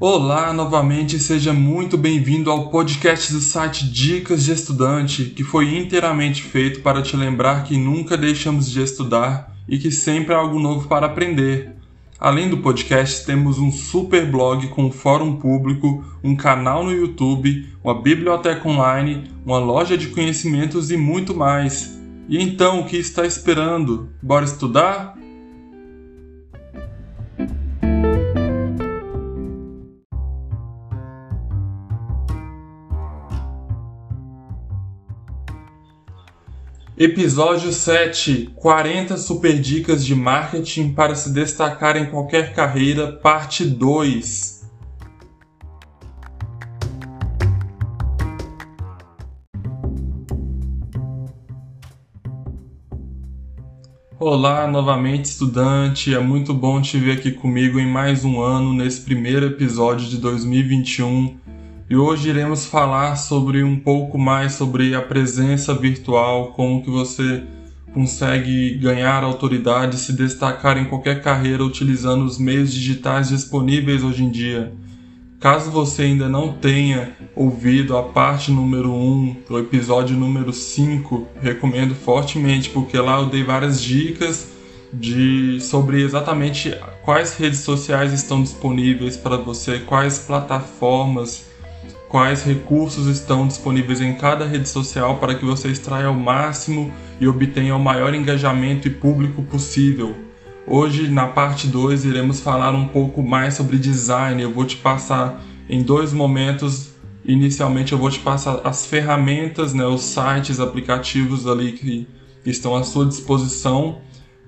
Olá, novamente seja muito bem-vindo ao podcast do site Dicas de Estudante, que foi inteiramente feito para te lembrar que nunca deixamos de estudar e que sempre há algo novo para aprender. Além do podcast, temos um super blog com um fórum público, um canal no YouTube, uma biblioteca online, uma loja de conhecimentos e muito mais. E então, o que está esperando? Bora estudar? Episódio 7: 40 super dicas de marketing para se destacar em qualquer carreira, parte 2. Olá, novamente estudante, é muito bom te ver aqui comigo em mais um ano, nesse primeiro episódio de 2021 e hoje iremos falar sobre um pouco mais sobre a presença virtual, como que você consegue ganhar autoridade, se destacar em qualquer carreira utilizando os meios digitais disponíveis hoje em dia. Caso você ainda não tenha ouvido a parte número 1, o episódio número 5, recomendo fortemente, porque lá eu dei várias dicas de sobre exatamente quais redes sociais estão disponíveis para você, quais plataformas quais recursos estão disponíveis em cada rede social para que você extraia o máximo e obtenha o maior engajamento e público possível. Hoje, na parte 2, iremos falar um pouco mais sobre design. Eu vou te passar em dois momentos. Inicialmente, eu vou te passar as ferramentas, né, os sites, aplicativos ali que estão à sua disposição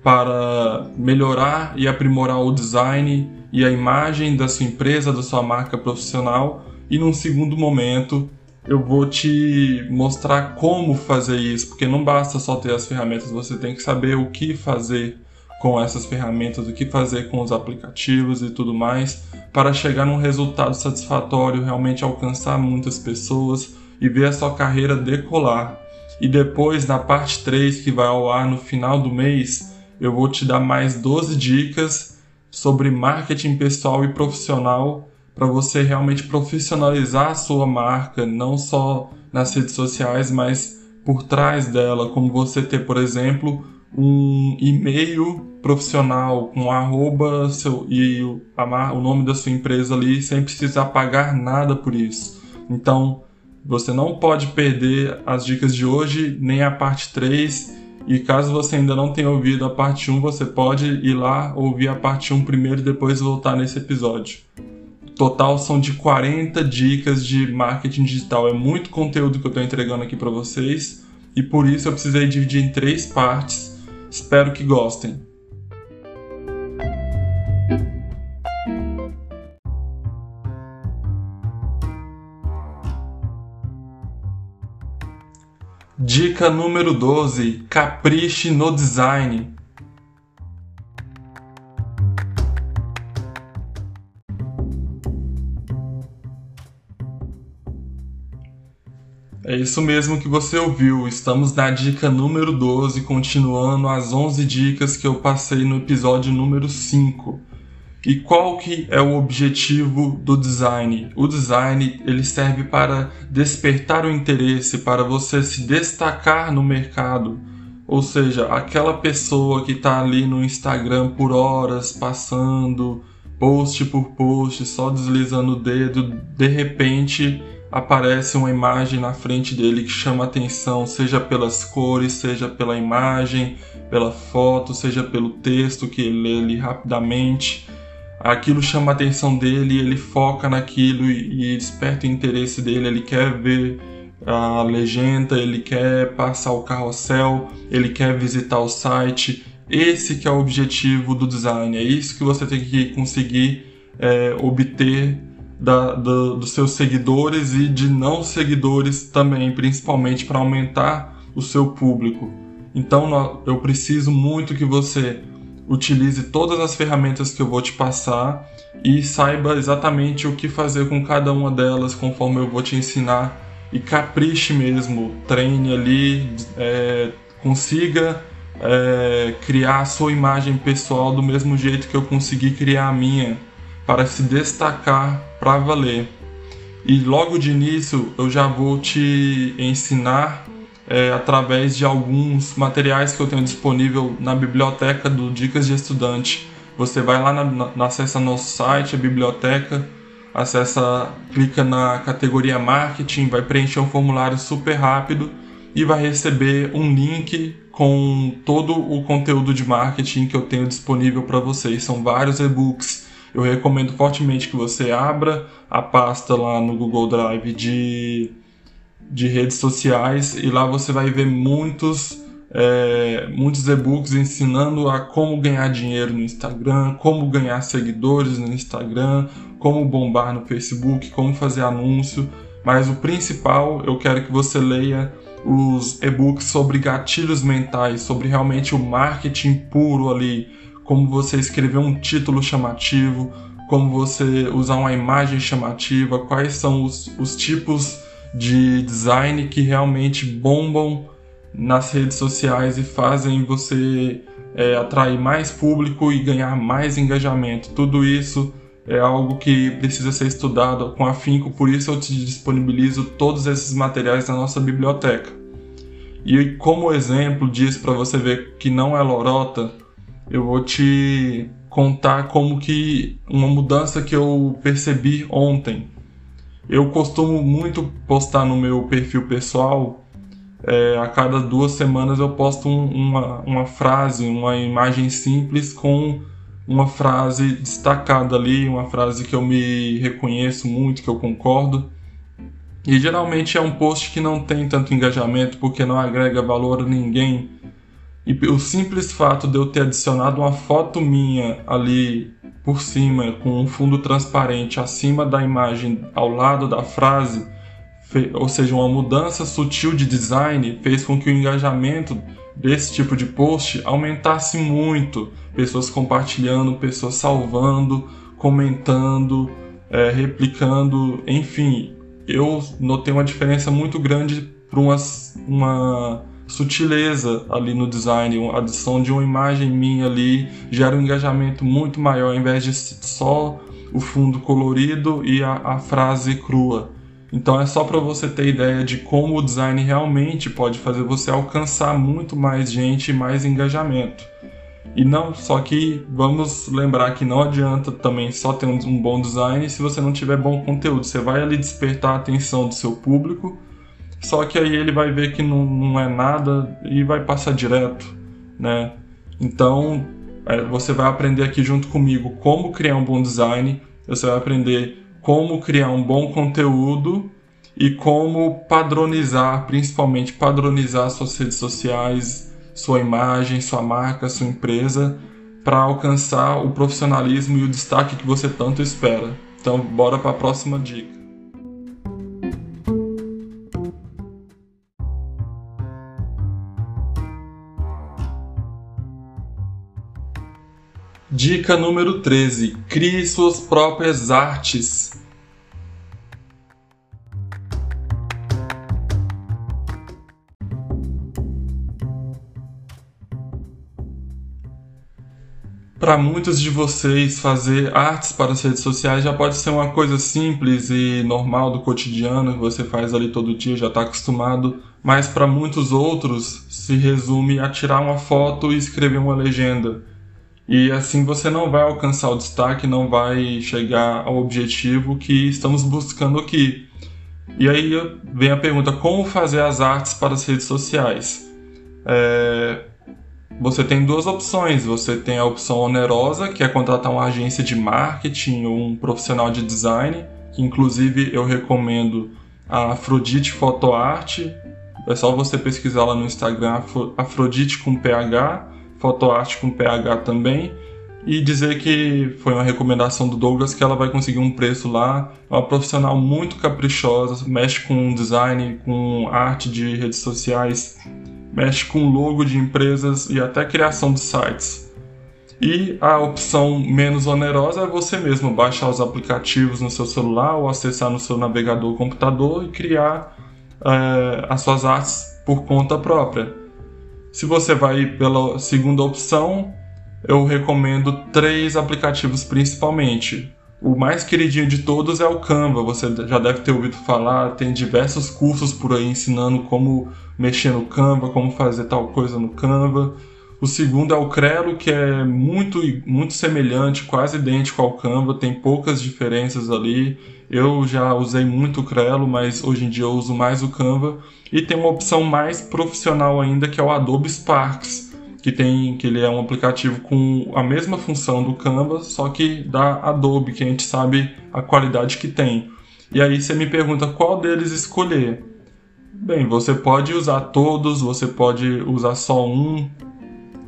para melhorar e aprimorar o design e a imagem da sua empresa, da sua marca profissional e num segundo momento eu vou te mostrar como fazer isso, porque não basta só ter as ferramentas, você tem que saber o que fazer com essas ferramentas, o que fazer com os aplicativos e tudo mais, para chegar num resultado satisfatório, realmente alcançar muitas pessoas e ver a sua carreira decolar. E depois, na parte 3, que vai ao ar no final do mês, eu vou te dar mais 12 dicas sobre marketing pessoal e profissional para você realmente profissionalizar a sua marca, não só nas redes sociais, mas por trás dela, como você ter, por exemplo, um e-mail profissional com arroba seu, e o, a, o nome da sua empresa ali sem precisar pagar nada por isso. Então, você não pode perder as dicas de hoje, nem a parte 3. E caso você ainda não tenha ouvido a parte 1, você pode ir lá ouvir a parte 1 primeiro e depois voltar nesse episódio. Total são de 40 dicas de marketing digital. É muito conteúdo que eu estou entregando aqui para vocês e por isso eu precisei dividir em três partes. Espero que gostem. Dica número 12: capriche no design. É isso mesmo que você ouviu. Estamos na dica número 12, continuando as 11 dicas que eu passei no episódio número 5. E qual que é o objetivo do design? O design ele serve para despertar o interesse, para você se destacar no mercado. Ou seja, aquela pessoa que está ali no Instagram por horas, passando post por post, só deslizando o dedo, de repente aparece uma imagem na frente dele que chama atenção, seja pelas cores, seja pela imagem, pela foto, seja pelo texto que ele lê ali rapidamente. Aquilo chama a atenção dele, ele foca naquilo e, e desperta o interesse dele, ele quer ver a legenda, ele quer passar o carrossel, ele quer visitar o site. Esse que é o objetivo do design, é isso que você tem que conseguir é, obter da, do, dos seus seguidores e de não seguidores também, principalmente para aumentar o seu público. Então eu preciso muito que você utilize todas as ferramentas que eu vou te passar e saiba exatamente o que fazer com cada uma delas conforme eu vou te ensinar e capriche mesmo, treine ali, é, consiga é, criar a sua imagem pessoal do mesmo jeito que eu consegui criar a minha para se destacar para valer. E logo de início eu já vou te ensinar é, através de alguns materiais que eu tenho disponível na biblioteca do Dicas de Estudante. Você vai lá, na, na, acessa nosso site, a biblioteca, acessa, clica na categoria Marketing, vai preencher um formulário super rápido e vai receber um link com todo o conteúdo de marketing que eu tenho disponível para vocês. São vários e-books. Eu recomendo fortemente que você abra a pasta lá no Google Drive de, de redes sociais e lá você vai ver muitos é, muitos e-books ensinando a como ganhar dinheiro no Instagram, como ganhar seguidores no Instagram, como bombar no Facebook, como fazer anúncio. Mas o principal, eu quero que você leia os e-books sobre gatilhos mentais, sobre realmente o marketing puro ali, como você escrever um título chamativo, como você usar uma imagem chamativa, quais são os, os tipos de design que realmente bombam nas redes sociais e fazem você é, atrair mais público e ganhar mais engajamento. Tudo isso é algo que precisa ser estudado com afinco, por isso eu te disponibilizo todos esses materiais na nossa biblioteca. E como exemplo disso, para você ver que não é lorota, eu vou te contar como que uma mudança que eu percebi ontem. Eu costumo muito postar no meu perfil pessoal é, a cada duas semanas eu posto um, uma, uma frase, uma imagem simples com uma frase destacada ali, uma frase que eu me reconheço muito, que eu concordo. E geralmente é um post que não tem tanto engajamento porque não agrega valor a ninguém. E o simples fato de eu ter adicionado uma foto minha ali por cima, com um fundo transparente acima da imagem ao lado da frase, ou seja, uma mudança sutil de design fez com que o engajamento desse tipo de post aumentasse muito. Pessoas compartilhando, pessoas salvando, comentando, é, replicando, enfim. Eu notei uma diferença muito grande para uma, uma sutileza ali no design, a adição de uma imagem minha ali gera um engajamento muito maior, ao invés de só o fundo colorido e a, a frase crua. Então é só para você ter ideia de como o design realmente pode fazer você alcançar muito mais gente e mais engajamento. E não, só que vamos lembrar que não adianta também só ter um, um bom design se você não tiver bom conteúdo. Você vai ali despertar a atenção do seu público, só que aí ele vai ver que não, não é nada e vai passar direto, né? Então é, você vai aprender aqui junto comigo como criar um bom design, você vai aprender como criar um bom conteúdo e como padronizar, principalmente padronizar suas redes sociais, sua imagem, sua marca, sua empresa, para alcançar o profissionalismo e o destaque que você tanto espera. Então, bora para a próxima dica. Dica número 13: crie suas próprias artes. Para muitos de vocês, fazer artes para as redes sociais já pode ser uma coisa simples e normal do cotidiano, que você faz ali todo dia, já está acostumado, mas para muitos outros se resume a tirar uma foto e escrever uma legenda e assim você não vai alcançar o destaque, não vai chegar ao objetivo que estamos buscando aqui. E aí vem a pergunta: como fazer as artes para as redes sociais? É, você tem duas opções. Você tem a opção onerosa, que é contratar uma agência de marketing ou um profissional de design, que inclusive eu recomendo a Afrodite Fotoarte. É só você pesquisar lá no Instagram Afrodite com PH fotoarte com PH também e dizer que foi uma recomendação do Douglas que ela vai conseguir um preço lá. É uma profissional muito caprichosa, mexe com design, com arte de redes sociais, mexe com logo de empresas e até criação de sites. E a opção menos onerosa é você mesmo baixar os aplicativos no seu celular ou acessar no seu navegador computador e criar é, as suas artes por conta própria. Se você vai pela segunda opção, eu recomendo três aplicativos principalmente. o mais queridinho de todos é o Canva. Você já deve ter ouvido falar, tem diversos cursos por aí ensinando como mexer no Canva, como fazer tal coisa no Canva. O segundo é o Crelo, que é muito, muito semelhante, quase idêntico ao Canva, tem poucas diferenças ali. Eu já usei muito o Crelo, mas hoje em dia eu uso mais o Canva. E tem uma opção mais profissional ainda, que é o Adobe Sparks que tem que ele é um aplicativo com a mesma função do Canva, só que da Adobe, que a gente sabe a qualidade que tem. E aí você me pergunta qual deles escolher. Bem, você pode usar todos, você pode usar só um.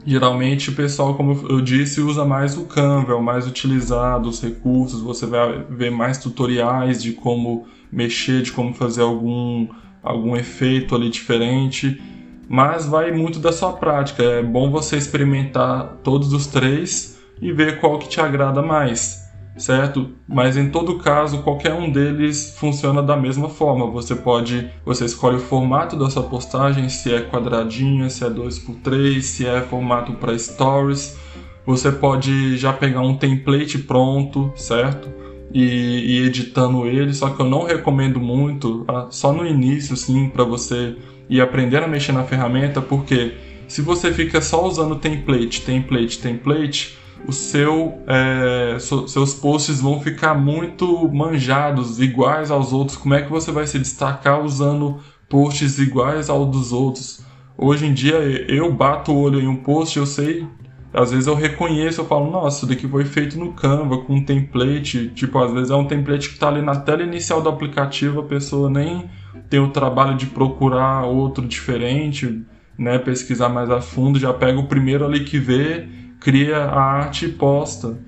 Geralmente o pessoal, como eu disse, usa mais o Canva, é o mais utilizado, os recursos, você vai ver mais tutoriais de como mexer, de como fazer algum, algum efeito ali diferente mas vai muito da sua prática. É bom você experimentar todos os três e ver qual que te agrada mais, certo? Mas em todo caso, qualquer um deles funciona da mesma forma. Você pode, você escolhe o formato da sua postagem, se é quadradinha, se é 2x3, se é formato para stories. Você pode já pegar um template pronto, certo? E, e editando ele, só que eu não recomendo muito, ah, só no início, sim, para você e aprender a mexer na ferramenta, porque se você fica só usando template, template, template, o seu, é, so, seus posts vão ficar muito manjados, iguais aos outros. Como é que você vai se destacar usando posts iguais ao dos outros? Hoje em dia eu bato o olho em um post, eu sei, às vezes eu reconheço, eu falo, nossa, isso daqui foi feito no Canva com um template, tipo, às vezes é um template que está ali na tela inicial do aplicativo, a pessoa nem tem o trabalho de procurar outro diferente, né, pesquisar mais a fundo, já pega o primeiro ali que vê, cria a arte e posta.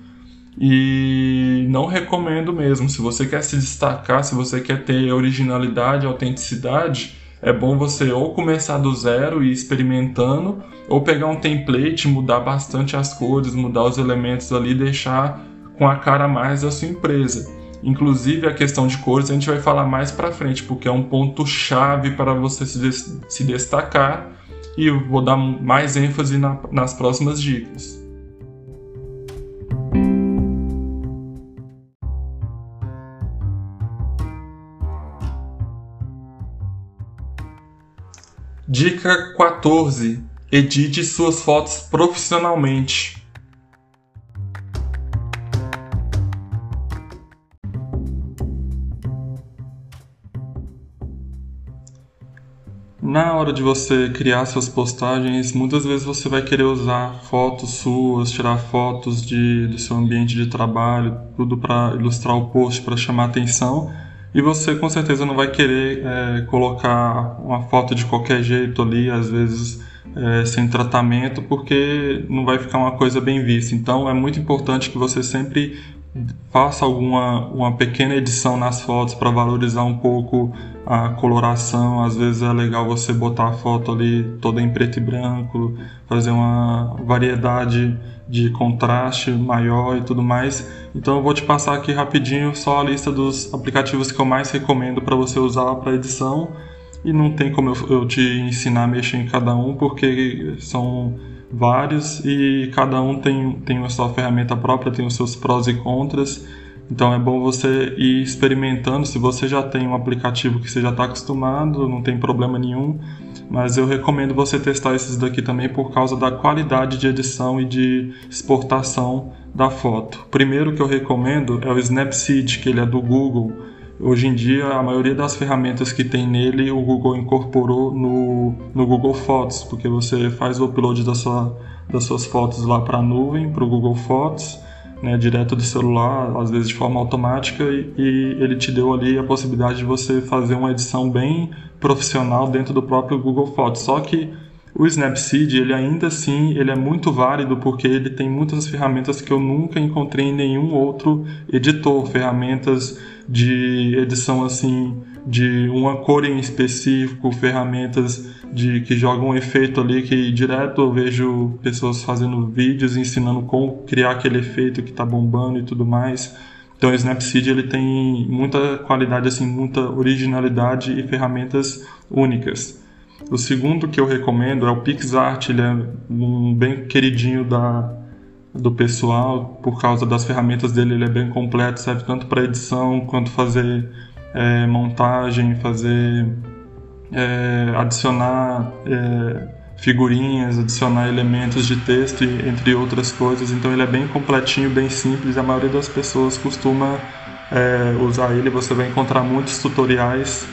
E não recomendo mesmo. Se você quer se destacar, se você quer ter originalidade, autenticidade, é bom você ou começar do zero e ir experimentando, ou pegar um template, mudar bastante as cores, mudar os elementos ali, deixar com a cara mais da sua empresa. Inclusive a questão de cores a gente vai falar mais para frente, porque é um ponto chave para você se, se destacar e eu vou dar mais ênfase na, nas próximas dicas. Dica 14: Edite suas fotos profissionalmente. Na hora de você criar suas postagens, muitas vezes você vai querer usar fotos suas, tirar fotos de, do seu ambiente de trabalho, tudo para ilustrar o post, para chamar atenção. E você com certeza não vai querer é, colocar uma foto de qualquer jeito ali, às vezes é, sem tratamento, porque não vai ficar uma coisa bem vista. Então é muito importante que você sempre faça alguma uma pequena edição nas fotos para valorizar um pouco a coloração. Às vezes é legal você botar a foto ali toda em preto e branco, fazer uma variedade de contraste maior e tudo mais. Então eu vou te passar aqui rapidinho só a lista dos aplicativos que eu mais recomendo para você usar para edição. E não tem como eu, eu te ensinar a mexer em cada um, porque são vários e cada um tem, tem a sua ferramenta própria, tem os seus prós e contras. Então é bom você ir experimentando. Se você já tem um aplicativo que você já está acostumado, não tem problema nenhum. Mas eu recomendo você testar esses daqui também por causa da qualidade de edição e de exportação da foto. O primeiro que eu recomendo é o Snapseed, que ele é do Google. Hoje em dia, a maioria das ferramentas que tem nele, o Google incorporou no, no Google Fotos, porque você faz o upload da sua, das suas fotos lá para a nuvem, para o Google Fotos, né, direto do celular, às vezes de forma automática, e, e ele te deu ali a possibilidade de você fazer uma edição bem profissional dentro do próprio Google Fotos. Só que o Snapseed, ele ainda assim, ele é muito válido porque ele tem muitas ferramentas que eu nunca encontrei em nenhum outro editor, ferramentas de edição assim de uma cor em específico, ferramentas de que jogam um efeito ali que direto eu vejo pessoas fazendo vídeos ensinando como criar aquele efeito que está bombando e tudo mais. Então o Snapseed ele tem muita qualidade assim, muita originalidade e ferramentas únicas. O segundo que eu recomendo é o PixArt, ele é um bem queridinho da do pessoal, por causa das ferramentas dele, ele é bem completo, serve tanto para edição quanto fazer é, montagem, fazer é, adicionar é, figurinhas, adicionar elementos de texto, entre outras coisas. Então ele é bem completinho, bem simples. A maioria das pessoas costuma é, usar ele. Você vai encontrar muitos tutoriais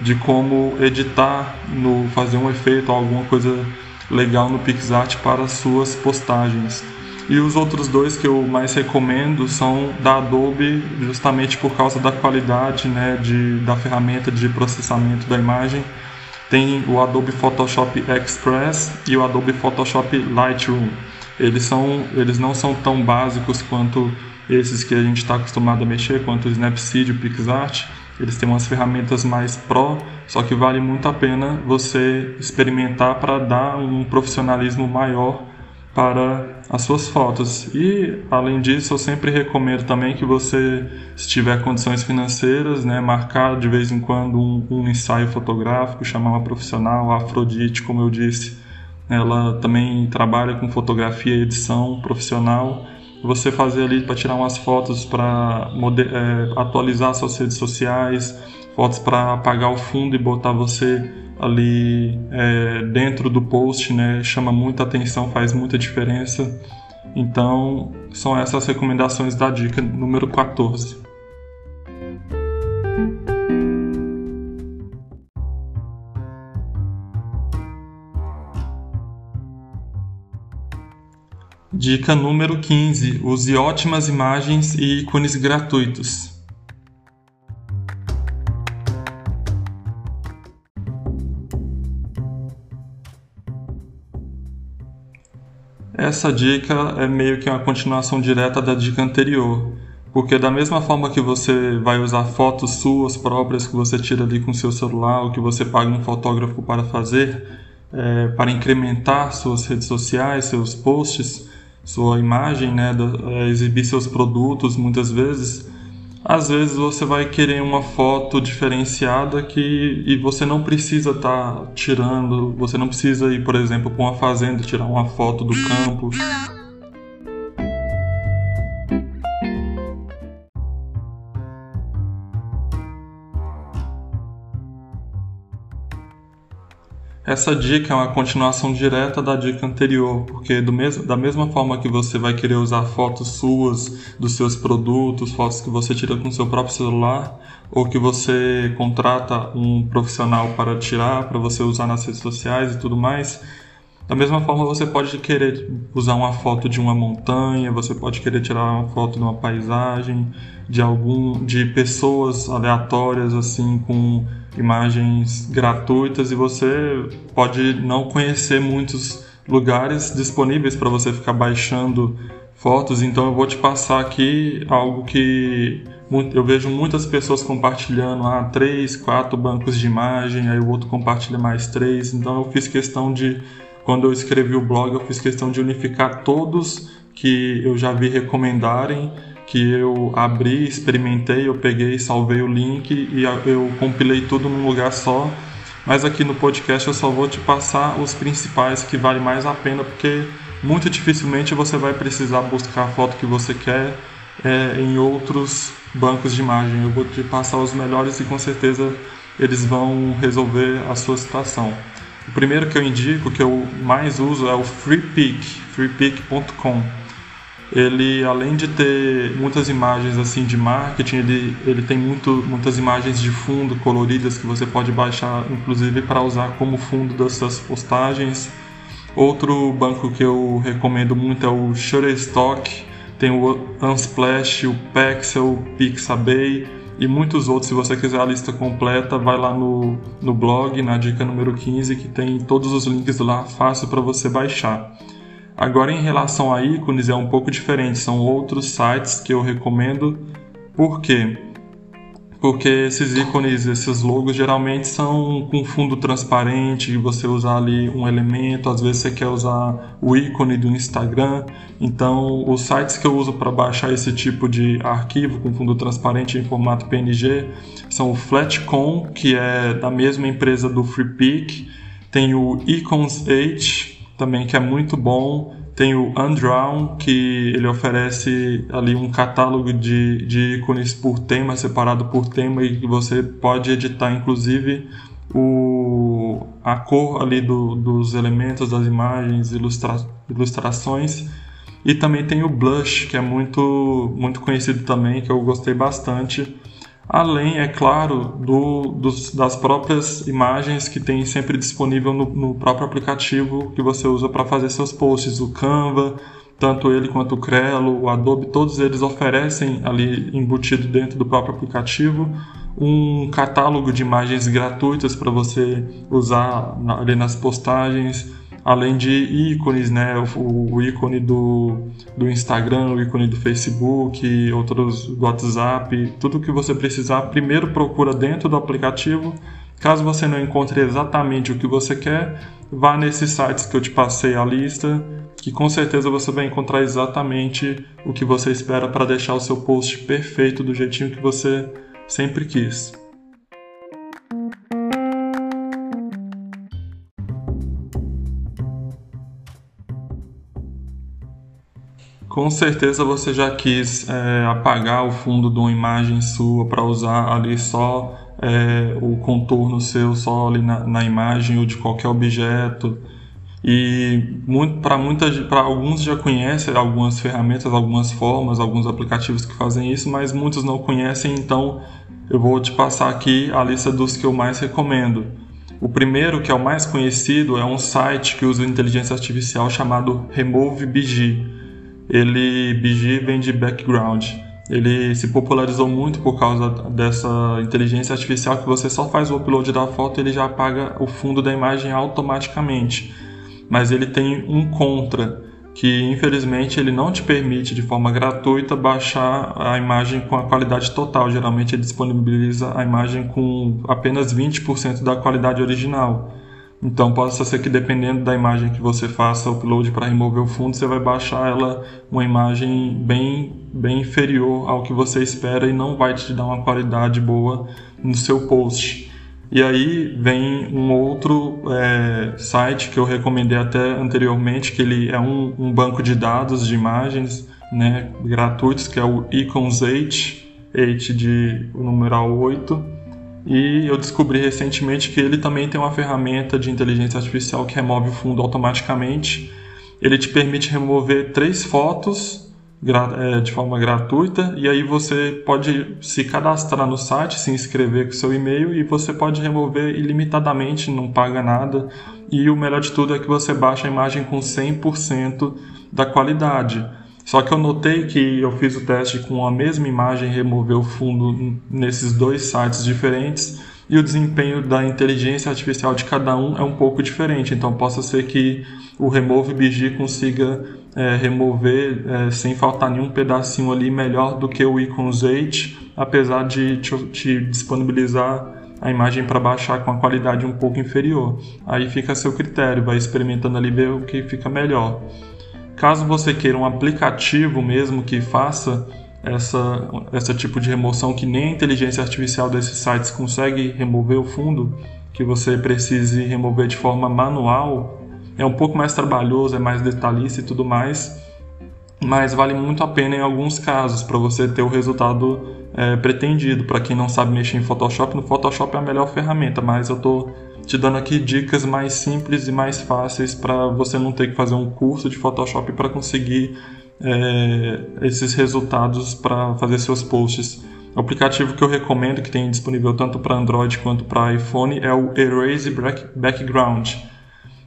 de como editar, no fazer um efeito, alguma coisa legal no PixArt para suas postagens. E os outros dois que eu mais recomendo são da Adobe, justamente por causa da qualidade né, de, da ferramenta de processamento da imagem. Tem o Adobe Photoshop Express e o Adobe Photoshop Lightroom. Eles, são, eles não são tão básicos quanto esses que a gente está acostumado a mexer, quanto o Snapseed e o PixArt. Eles têm umas ferramentas mais pro, só que vale muito a pena você experimentar para dar um profissionalismo maior para as suas fotos. E além disso, eu sempre recomendo também que você, se tiver condições financeiras, né, marcar de vez em quando um, um ensaio fotográfico, chamar uma profissional, a Afrodite, como eu disse, ela também trabalha com fotografia e edição profissional. Você fazer ali para tirar umas fotos para é, atualizar suas redes sociais, fotos para apagar o fundo e botar você ali é, dentro do post, né, chama muita atenção, faz muita diferença. Então, são essas recomendações da dica número 14. Dica número 15: use ótimas imagens e ícones gratuitos. Essa dica é meio que uma continuação direta da dica anterior, porque da mesma forma que você vai usar fotos suas próprias que você tira ali com seu celular ou que você paga um fotógrafo para fazer, é, para incrementar suas redes sociais, seus posts, sua imagem, né, exibir seus produtos muitas vezes, às vezes você vai querer uma foto diferenciada que e você não precisa estar tá tirando, você não precisa ir, por exemplo, para uma fazenda tirar uma foto do campo. Essa dica é uma continuação direta da dica anterior, porque mes da mesma forma que você vai querer usar fotos suas dos seus produtos, fotos que você tira com seu próprio celular, ou que você contrata um profissional para tirar, para você usar nas redes sociais e tudo mais, da mesma forma, você pode querer usar uma foto de uma montanha, você pode querer tirar uma foto de uma paisagem, de algum, de pessoas aleatórias assim com imagens gratuitas e você pode não conhecer muitos lugares disponíveis para você ficar baixando fotos. Então eu vou te passar aqui algo que eu vejo muitas pessoas compartilhando ah, três, quatro bancos de imagem, aí o outro compartilha mais três. Então eu fiz questão de quando eu escrevi o blog, eu fiz questão de unificar todos que eu já vi recomendarem, que eu abri, experimentei, eu peguei, salvei o link e eu compilei tudo num lugar só. Mas aqui no podcast eu só vou te passar os principais que vale mais a pena, porque muito dificilmente você vai precisar buscar a foto que você quer é, em outros bancos de imagem. Eu vou te passar os melhores e com certeza eles vão resolver a sua situação. O primeiro que eu indico, que eu mais uso, é o FreePic, freepic.com. Ele, além de ter muitas imagens assim de marketing, ele, ele tem muito, muitas imagens de fundo coloridas que você pode baixar, inclusive para usar como fundo das suas postagens. Outro banco que eu recomendo muito é o Shutterstock, tem o Unsplash, o Pexel, o Pixabay e muitos outros. Se você quiser a lista completa, vai lá no, no blog, na dica número 15, que tem todos os links lá, fácil para você baixar. Agora, em relação a ícones, é um pouco diferente, são outros sites que eu recomendo. Por quê? porque esses ícones, esses logos geralmente são com fundo transparente, você usar ali um elemento, às vezes você quer usar o ícone do Instagram. Então, os sites que eu uso para baixar esse tipo de arquivo com fundo transparente em formato PNG são o Flatcom, que é da mesma empresa do FreePic, tem o Icons 8 também que é muito bom tem o Undrawn, que ele oferece ali um catálogo de, de ícones por tema, separado por tema, e você pode editar inclusive o, a cor ali do, dos elementos, das imagens, ilustra, ilustrações. E também tem o Blush, que é muito, muito conhecido também, que eu gostei bastante. Além, é claro, do, dos, das próprias imagens que tem sempre disponível no, no próprio aplicativo que você usa para fazer seus posts. O Canva, tanto ele quanto o Crelo, o Adobe, todos eles oferecem ali embutido dentro do próprio aplicativo um catálogo de imagens gratuitas para você usar ali nas postagens, além de ícones, né? O, o, ícone do, do Instagram, o ícone do Facebook, outros do WhatsApp, tudo que você precisar, primeiro procura dentro do aplicativo. Caso você não encontre exatamente o que você quer, vá nesses sites que eu te passei a lista, que com certeza você vai encontrar exatamente o que você espera para deixar o seu post perfeito do jeitinho que você sempre quis. Com certeza você já quis é, apagar o fundo de uma imagem sua para usar ali só é, o contorno seu, só ali na, na imagem ou de qualquer objeto. E para muitas, para alguns já conhecem algumas ferramentas, algumas formas, alguns aplicativos que fazem isso, mas muitos não conhecem, então eu vou te passar aqui a lista dos que eu mais recomendo. O primeiro, que é o mais conhecido, é um site que usa inteligência artificial chamado RemoveBG. Ele BG vem de background. Ele se popularizou muito por causa dessa inteligência artificial que você só faz o upload da foto e ele já apaga o fundo da imagem automaticamente mas ele tem um contra, que infelizmente ele não te permite de forma gratuita baixar a imagem com a qualidade total. Geralmente ele disponibiliza a imagem com apenas 20% da qualidade original. Então possa ser que dependendo da imagem que você faça upload para remover o fundo, você vai baixar ela uma imagem bem, bem inferior ao que você espera e não vai te dar uma qualidade boa no seu post. E aí vem um outro é, site que eu recomendei até anteriormente, que ele é um, um banco de dados de imagens né, gratuitos, que é o Icons 8, 8 de o numeral 8. E eu descobri recentemente que ele também tem uma ferramenta de inteligência artificial que remove o fundo automaticamente. Ele te permite remover três fotos é, de forma gratuita e aí você pode se cadastrar no site, se inscrever com seu e-mail e você pode remover ilimitadamente, não paga nada. E o melhor de tudo é que você baixa a imagem com 100% da qualidade. Só que eu notei que eu fiz o teste com a mesma imagem, remover o fundo nesses dois sites diferentes e o desempenho da inteligência artificial de cada um é um pouco diferente. Então, possa ser que o Remove BG consiga é, remover é, sem faltar nenhum pedacinho ali melhor do que o Icons 8, apesar de te, te disponibilizar a imagem para baixar com a qualidade um pouco inferior. Aí fica a seu critério, vai experimentando ali ver o que fica melhor. Caso você queira um aplicativo mesmo que faça essa, essa tipo de remoção que nem a inteligência artificial desses sites consegue remover o fundo, que você precise remover de forma manual, é um pouco mais trabalhoso, é mais detalhista e tudo mais, mas vale muito a pena em alguns casos para você ter o resultado é, pretendido. Para quem não sabe mexer em Photoshop, no Photoshop é a melhor ferramenta, mas eu estou te dando aqui dicas mais simples e mais fáceis para você não ter que fazer um curso de Photoshop para conseguir é, esses resultados para fazer seus posts. O aplicativo que eu recomendo, que tem disponível tanto para Android quanto para iPhone, é o Erase Background.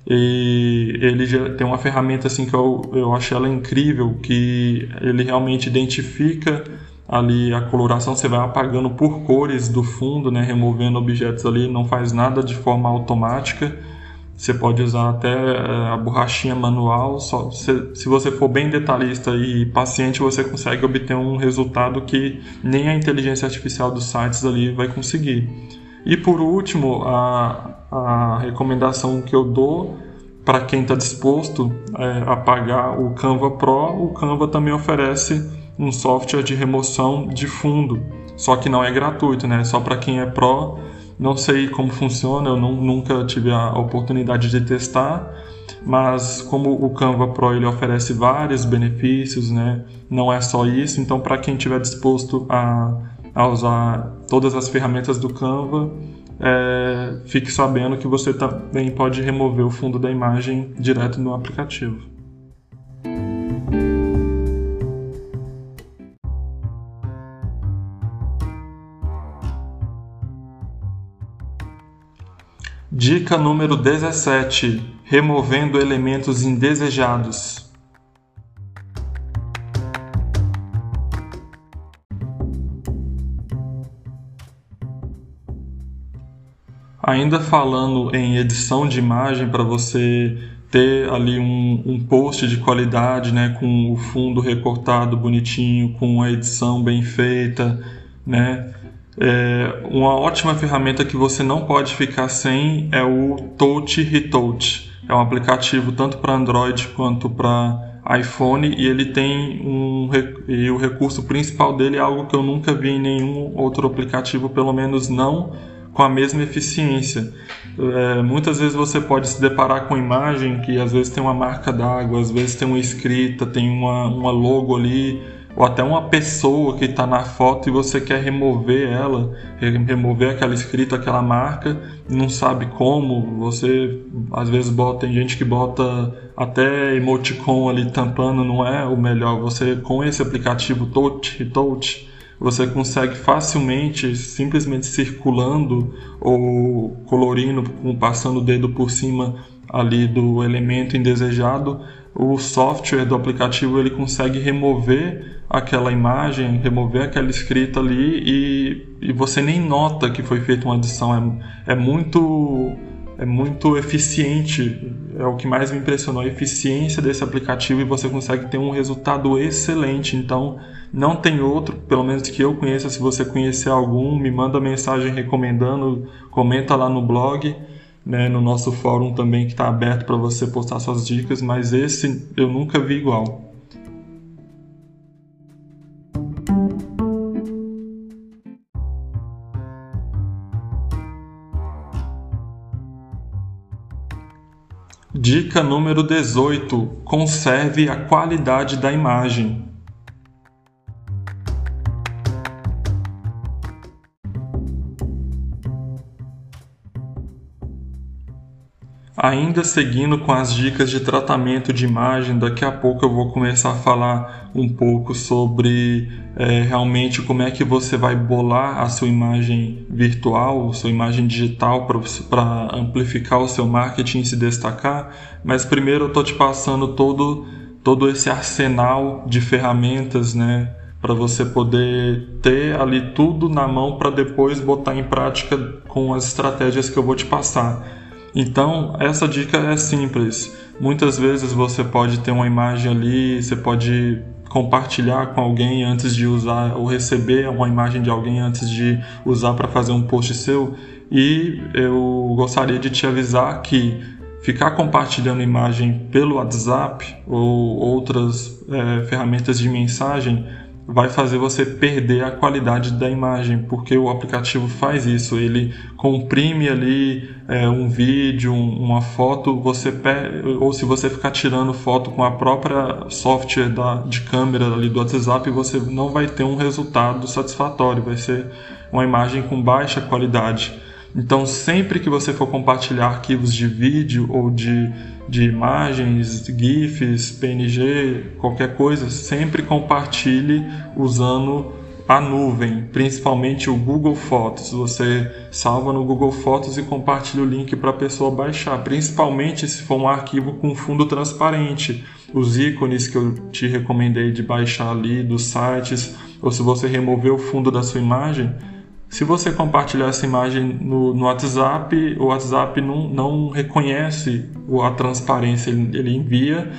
E ele tem uma ferramenta assim que eu, eu achei ela incrível, que ele realmente identifica ali a coloração, você vai apagando por cores do fundo, né, removendo objetos ali, não faz nada de forma automática você pode usar até eh, a borrachinha manual. Só, se, se você for bem detalhista e paciente, você consegue obter um resultado que nem a inteligência artificial dos sites ali vai conseguir. E por último, a, a recomendação que eu dou para quem está disposto é, a pagar o Canva Pro, o Canva também oferece um software de remoção de fundo, só que não é gratuito, né? Só para quem é Pro não sei como funciona, eu não, nunca tive a oportunidade de testar, mas como o Canva Pro ele oferece vários benefícios, né? Não é só isso, então para quem estiver disposto a, a, usar todas as ferramentas do Canva, é, fique sabendo que você também pode remover o fundo da imagem direto no aplicativo. Dica número 17: removendo elementos indesejados. Ainda falando em edição de imagem para você ter ali um, um, post de qualidade, né, com o fundo recortado bonitinho, com a edição bem feita, né, é, uma ótima ferramenta que você não pode ficar sem é o Touch Retouch. É um aplicativo tanto para Android quanto para iPhone e ele tem um e o recurso principal dele é algo que eu nunca vi em nenhum outro aplicativo, pelo menos não com a mesma eficiência. É, muitas vezes você pode se deparar com imagem que às vezes tem uma marca d'água, às vezes tem uma escrita, tem uma, uma logo ali ou até uma pessoa que está na foto e você quer remover ela, remover aquela escrita, aquela marca, não sabe como, você às vezes bota, tem gente que bota até emoticon ali tampando, não é o melhor. Você com esse aplicativo Touch, Touch, você consegue facilmente, simplesmente circulando ou colorindo, passando o dedo por cima ali do elemento indesejado, o software do aplicativo ele consegue remover aquela imagem, remover aquela escrita ali e, e você nem nota que foi feita uma adição. É, é muito é muito eficiente. É o que mais me impressionou a eficiência desse aplicativo e você consegue ter um resultado excelente. Então, não tem outro, pelo menos que eu conheça. Se você conhecer algum, me manda mensagem recomendando, comenta lá no blog né, no nosso fórum também que está aberto para você postar suas dicas, mas esse eu nunca vi igual. Dica número 18: conserve a qualidade da imagem. Ainda seguindo com as dicas de tratamento de imagem, daqui a pouco eu vou começar a falar um pouco sobre é, realmente como é que você vai bolar a sua imagem virtual, sua imagem digital para amplificar o seu marketing e se destacar. Mas primeiro eu estou te passando todo, todo esse arsenal de ferramentas, né? Para você poder ter ali tudo na mão para depois botar em prática com as estratégias que eu vou te passar. Então, essa dica é simples. Muitas vezes você pode ter uma imagem ali, você pode compartilhar com alguém antes de usar ou receber uma imagem de alguém antes de usar para fazer um post seu. E eu gostaria de te avisar que ficar compartilhando imagem pelo WhatsApp ou outras é, ferramentas de mensagem vai fazer você perder a qualidade da imagem, porque o aplicativo faz isso, ele comprime ali é, um vídeo, uma foto, você ou se você ficar tirando foto com a própria software da, de câmera ali do WhatsApp, você não vai ter um resultado satisfatório, vai ser uma imagem com baixa qualidade. Então, sempre que você for compartilhar arquivos de vídeo ou de, de imagens, GIFs, PNG, qualquer coisa, sempre compartilhe usando a nuvem, principalmente o Google Fotos. Você salva no Google Fotos e compartilha o link para a pessoa baixar, principalmente se for um arquivo com fundo transparente. Os ícones que eu te recomendei de baixar ali dos sites, ou se você remover o fundo da sua imagem, se você compartilhar essa imagem no, no WhatsApp, o WhatsApp não, não reconhece a transparência, ele, ele envia,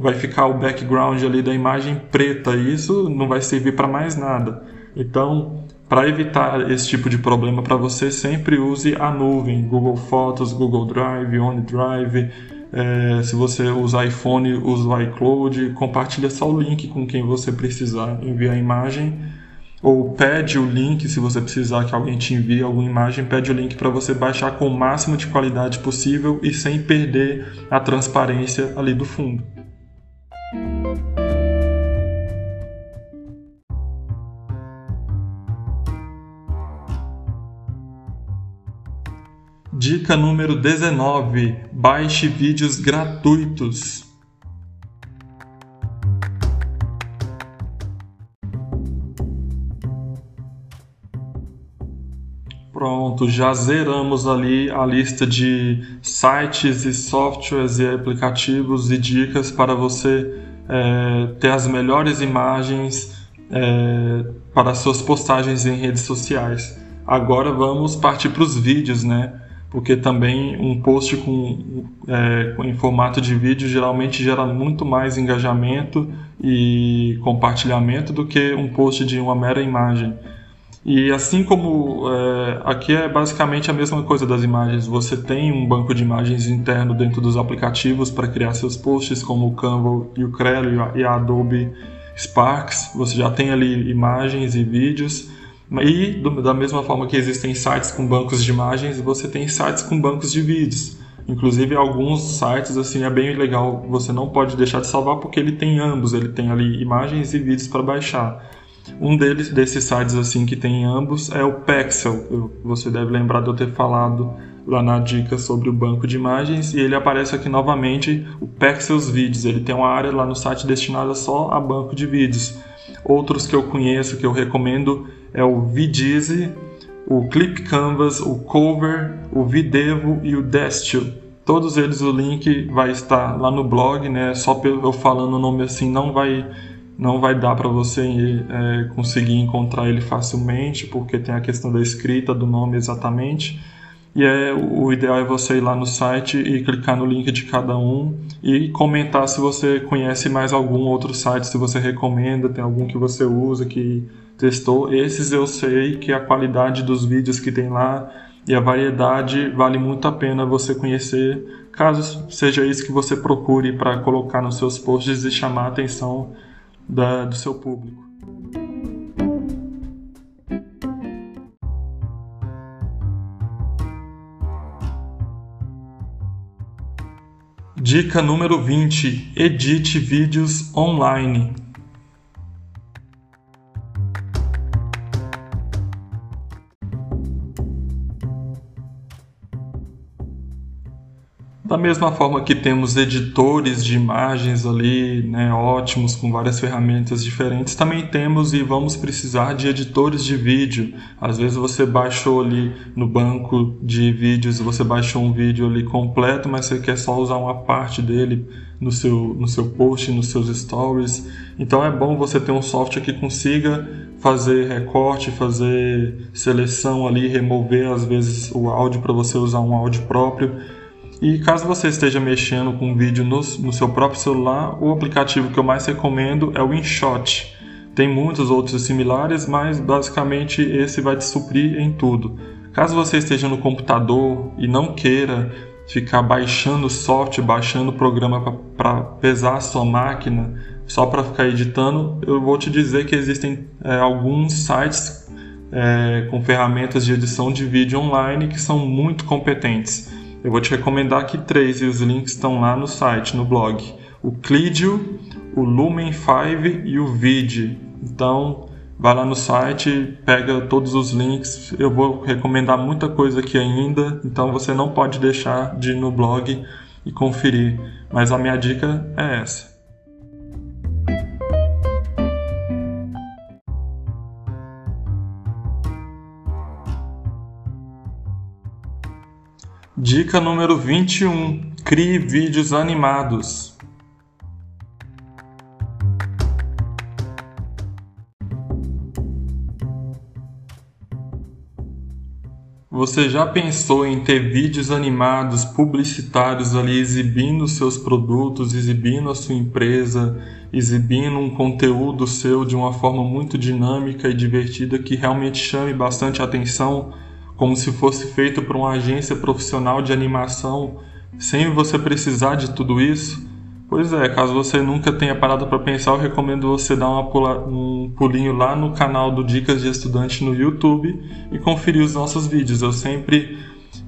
vai ficar o background ali da imagem preta, e isso não vai servir para mais nada. Então, para evitar esse tipo de problema para você, sempre use a nuvem, Google Fotos, Google Drive, OneDrive. É, se você usar iPhone, use o iCloud, compartilha só o link com quem você precisar enviar a imagem ou pede o link se você precisar que alguém te envie alguma imagem, pede o link para você baixar com o máximo de qualidade possível e sem perder a transparência ali do fundo. Dica número 19: baixe vídeos gratuitos. Pronto, já zeramos ali a lista de sites e softwares e aplicativos e dicas para você é, ter as melhores imagens é, para suas postagens em redes sociais. Agora vamos partir para os vídeos, né? porque também um post com, é, em formato de vídeo geralmente gera muito mais engajamento e compartilhamento do que um post de uma mera imagem. E assim como é, aqui é basicamente a mesma coisa das imagens, você tem um banco de imagens interno dentro dos aplicativos para criar seus posts, como o Canva e o Crelo e a Adobe Sparks, você já tem ali imagens e vídeos. E do, da mesma forma que existem sites com bancos de imagens, você tem sites com bancos de vídeos. Inclusive alguns sites assim é bem legal, você não pode deixar de salvar porque ele tem ambos, ele tem ali imagens e vídeos para baixar. Um deles desses sites assim que tem ambos é o Pexel. Você deve lembrar de eu ter falado lá na dica sobre o banco de imagens e ele aparece aqui novamente o Pexels Vídeos. Ele tem uma área lá no site destinada só a banco de vídeos. Outros que eu conheço que eu recomendo é o Vidize, o Clip Canvas, o Cover, o Videvo e o Destil. Todos eles o link vai estar lá no blog, né? Só eu falando o nome assim não vai não vai dar para você é, conseguir encontrar ele facilmente, porque tem a questão da escrita do nome exatamente. E é, o ideal é você ir lá no site e clicar no link de cada um e comentar se você conhece mais algum outro site, se você recomenda, tem algum que você usa, que testou. Esses eu sei que a qualidade dos vídeos que tem lá e a variedade vale muito a pena você conhecer, caso seja isso que você procure para colocar nos seus posts e chamar a atenção da, do seu público. Dica número 20: edite vídeos online. Da mesma forma que temos editores de imagens ali, né, ótimos, com várias ferramentas diferentes, também temos e vamos precisar de editores de vídeo. Às vezes você baixou ali no banco de vídeos, você baixou um vídeo ali completo, mas você quer só usar uma parte dele no seu, no seu post, nos seus stories. Então é bom você ter um software que consiga fazer recorte, fazer seleção ali, remover às vezes o áudio para você usar um áudio próprio e caso você esteja mexendo com vídeo no, no seu próprio celular, o aplicativo que eu mais recomendo é o InShot. Tem muitos outros similares, mas basicamente esse vai te suprir em tudo. Caso você esteja no computador e não queira ficar baixando software, baixando programa para pesar a sua máquina só para ficar editando, eu vou te dizer que existem é, alguns sites é, com ferramentas de edição de vídeo online que são muito competentes. Eu vou te recomendar aqui três e os links estão lá no site, no blog. O Clidio, o Lumen 5 e o Vid. Então, vai lá no site, pega todos os links. Eu vou recomendar muita coisa aqui ainda, então você não pode deixar de ir no blog e conferir. Mas a minha dica é essa. Dica número 21: crie vídeos animados. Você já pensou em ter vídeos animados publicitários ali exibindo seus produtos, exibindo a sua empresa, exibindo um conteúdo seu de uma forma muito dinâmica e divertida que realmente chame bastante atenção? Como se fosse feito por uma agência profissional de animação, sem você precisar de tudo isso, Pois é, caso você nunca tenha parado para pensar, eu recomendo você dar pula, um pulinho lá no canal do Dicas de Estudante no YouTube e conferir os nossos vídeos. Eu sempre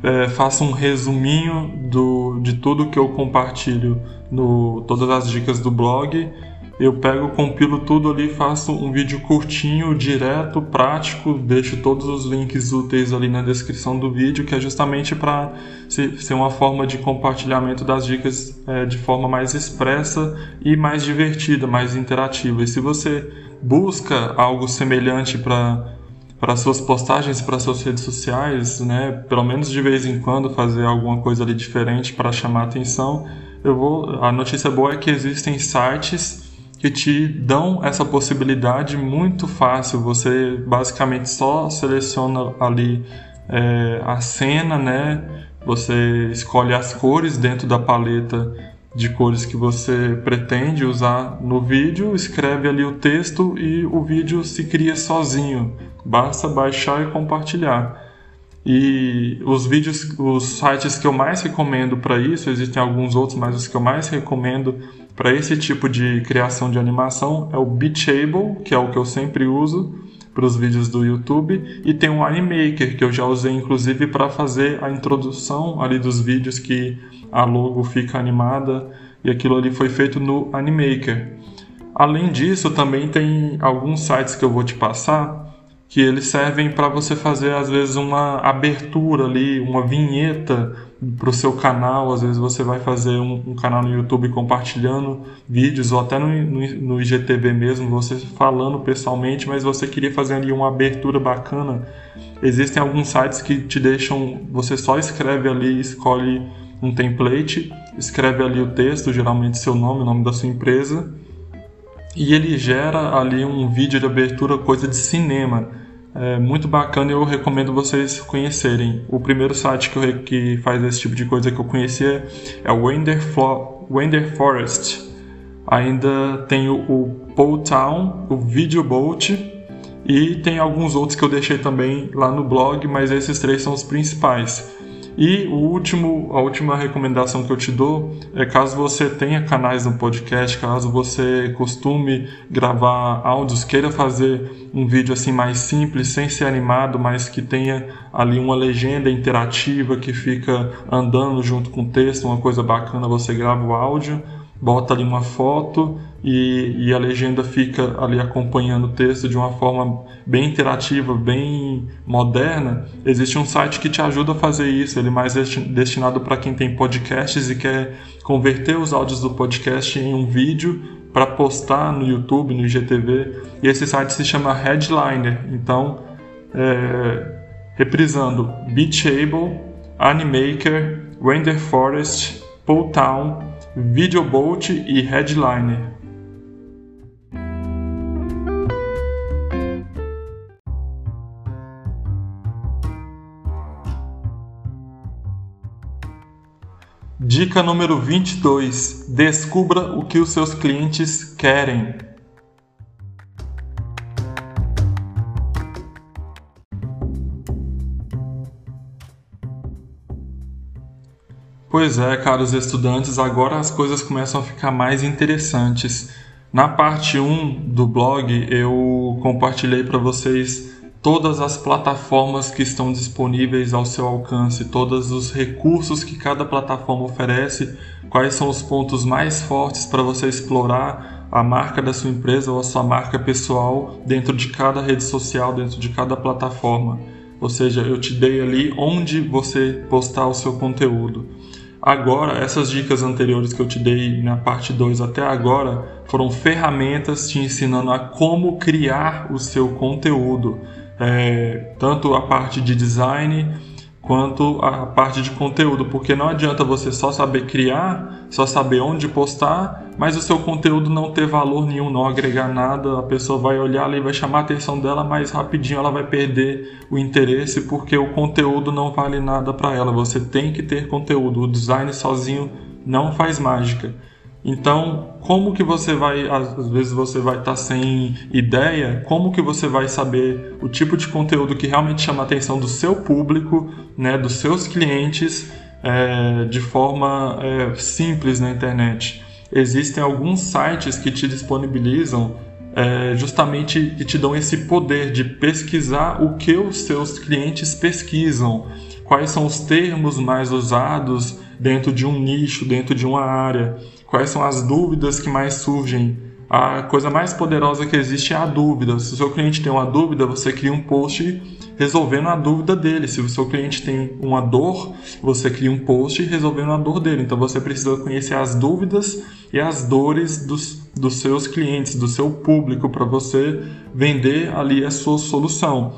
é, faço um resuminho do, de tudo que eu compartilho no todas as dicas do blog eu pego, compilo tudo ali, faço um vídeo curtinho, direto, prático, deixo todos os links úteis ali na descrição do vídeo, que é justamente para ser uma forma de compartilhamento das dicas é, de forma mais expressa e mais divertida, mais interativa. E se você busca algo semelhante para para suas postagens, para suas redes sociais, né? Pelo menos de vez em quando fazer alguma coisa ali diferente para chamar atenção. Eu vou. A notícia boa é que existem sites que te dão essa possibilidade muito fácil. Você basicamente só seleciona ali é, a cena, né? Você escolhe as cores dentro da paleta de cores que você pretende usar no vídeo, escreve ali o texto e o vídeo se cria sozinho. Basta baixar e compartilhar. E os vídeos, os sites que eu mais recomendo para isso, existem alguns outros, mas os que eu mais recomendo para esse tipo de criação de animação é o Beachable, que é o que eu sempre uso para os vídeos do YouTube, e tem o Animaker, que eu já usei inclusive para fazer a introdução ali dos vídeos que a logo fica animada, e aquilo ali foi feito no Animaker. Além disso, também tem alguns sites que eu vou te passar que eles servem para você fazer às vezes uma abertura ali, uma vinheta para o seu canal. Às vezes você vai fazer um, um, canal no YouTube compartilhando vídeos ou até no, no, no, IGTV mesmo, você falando pessoalmente, mas você queria fazer ali uma abertura bacana. Existem alguns sites que te deixam, você só escreve ali, escolhe um template, escreve ali o texto, geralmente seu nome, o nome da sua empresa, e ele gera ali um vídeo de abertura, coisa de cinema é muito bacana e eu recomendo vocês conhecerem. O primeiro site que, eu, que faz esse tipo de coisa que eu conhecia é o Wender, Wender Forest. Ainda tem o, o Town, o Video Boat e tem alguns outros que eu deixei também lá no blog, mas esses três são os principais. E o último, a última recomendação que eu te dou é caso você tenha canais no podcast, caso você costume gravar áudios, queira fazer um vídeo assim mais simples, sem ser animado, mas que tenha ali uma legenda interativa que fica andando junto com o texto, uma coisa bacana, você grava o áudio bota ali uma foto e, e, a legenda fica ali acompanhando o texto de uma forma bem interativa, bem moderna, existe um site que te ajuda a fazer isso. Ele é mais destinado para quem tem podcasts e quer converter os áudios do podcast em um vídeo para postar no YouTube, no IGTV. E esse site se chama Headliner. Então, é, reprisando: Beachable, Animaker, Render Forest, Pull Town Videobolt e Headliner. Dica número 22: Descubra o que os seus clientes querem. Pois é, caros estudantes, agora as coisas começam a ficar mais interessantes. Na parte 1 do blog, eu compartilhei para vocês todas as plataformas que estão disponíveis ao seu alcance, todos os recursos que cada plataforma oferece, quais são os pontos mais fortes para você explorar a marca da sua empresa ou a sua marca pessoal dentro de cada rede social, dentro de cada plataforma. Ou seja, eu te dei ali onde você postar o seu conteúdo. Agora, essas dicas anteriores que eu te dei na parte 2 até agora foram ferramentas te ensinando a como criar o seu conteúdo, é, tanto a parte de design quanto a parte de conteúdo, porque não adianta você só saber criar, só saber onde postar, mas o seu conteúdo não ter valor nenhum, não agregar nada, a pessoa vai olhar ali, vai chamar a atenção dela, mas rapidinho ela vai perder o interesse porque o conteúdo não vale nada para ela. Você tem que ter conteúdo, o design sozinho não faz mágica. Então, como que você vai, às vezes você vai estar tá sem ideia, como que você vai saber o tipo de conteúdo que realmente chama a atenção do seu público, né, dos seus clientes, é, de forma é, simples na internet? existem alguns sites que te disponibilizam é, justamente que te dão esse poder de pesquisar o que os seus clientes pesquisam, quais são os termos mais usados dentro de um nicho, dentro de uma área, quais são as dúvidas que mais surgem. A coisa mais poderosa que existe é a dúvida. Se o seu cliente tem uma dúvida, você cria um post resolvendo a dúvida dele. Se o seu cliente tem uma dor, você cria um post resolvendo a dor dele. Então você precisa conhecer as dúvidas e as dores dos, dos seus clientes, do seu público, para você vender ali a sua solução.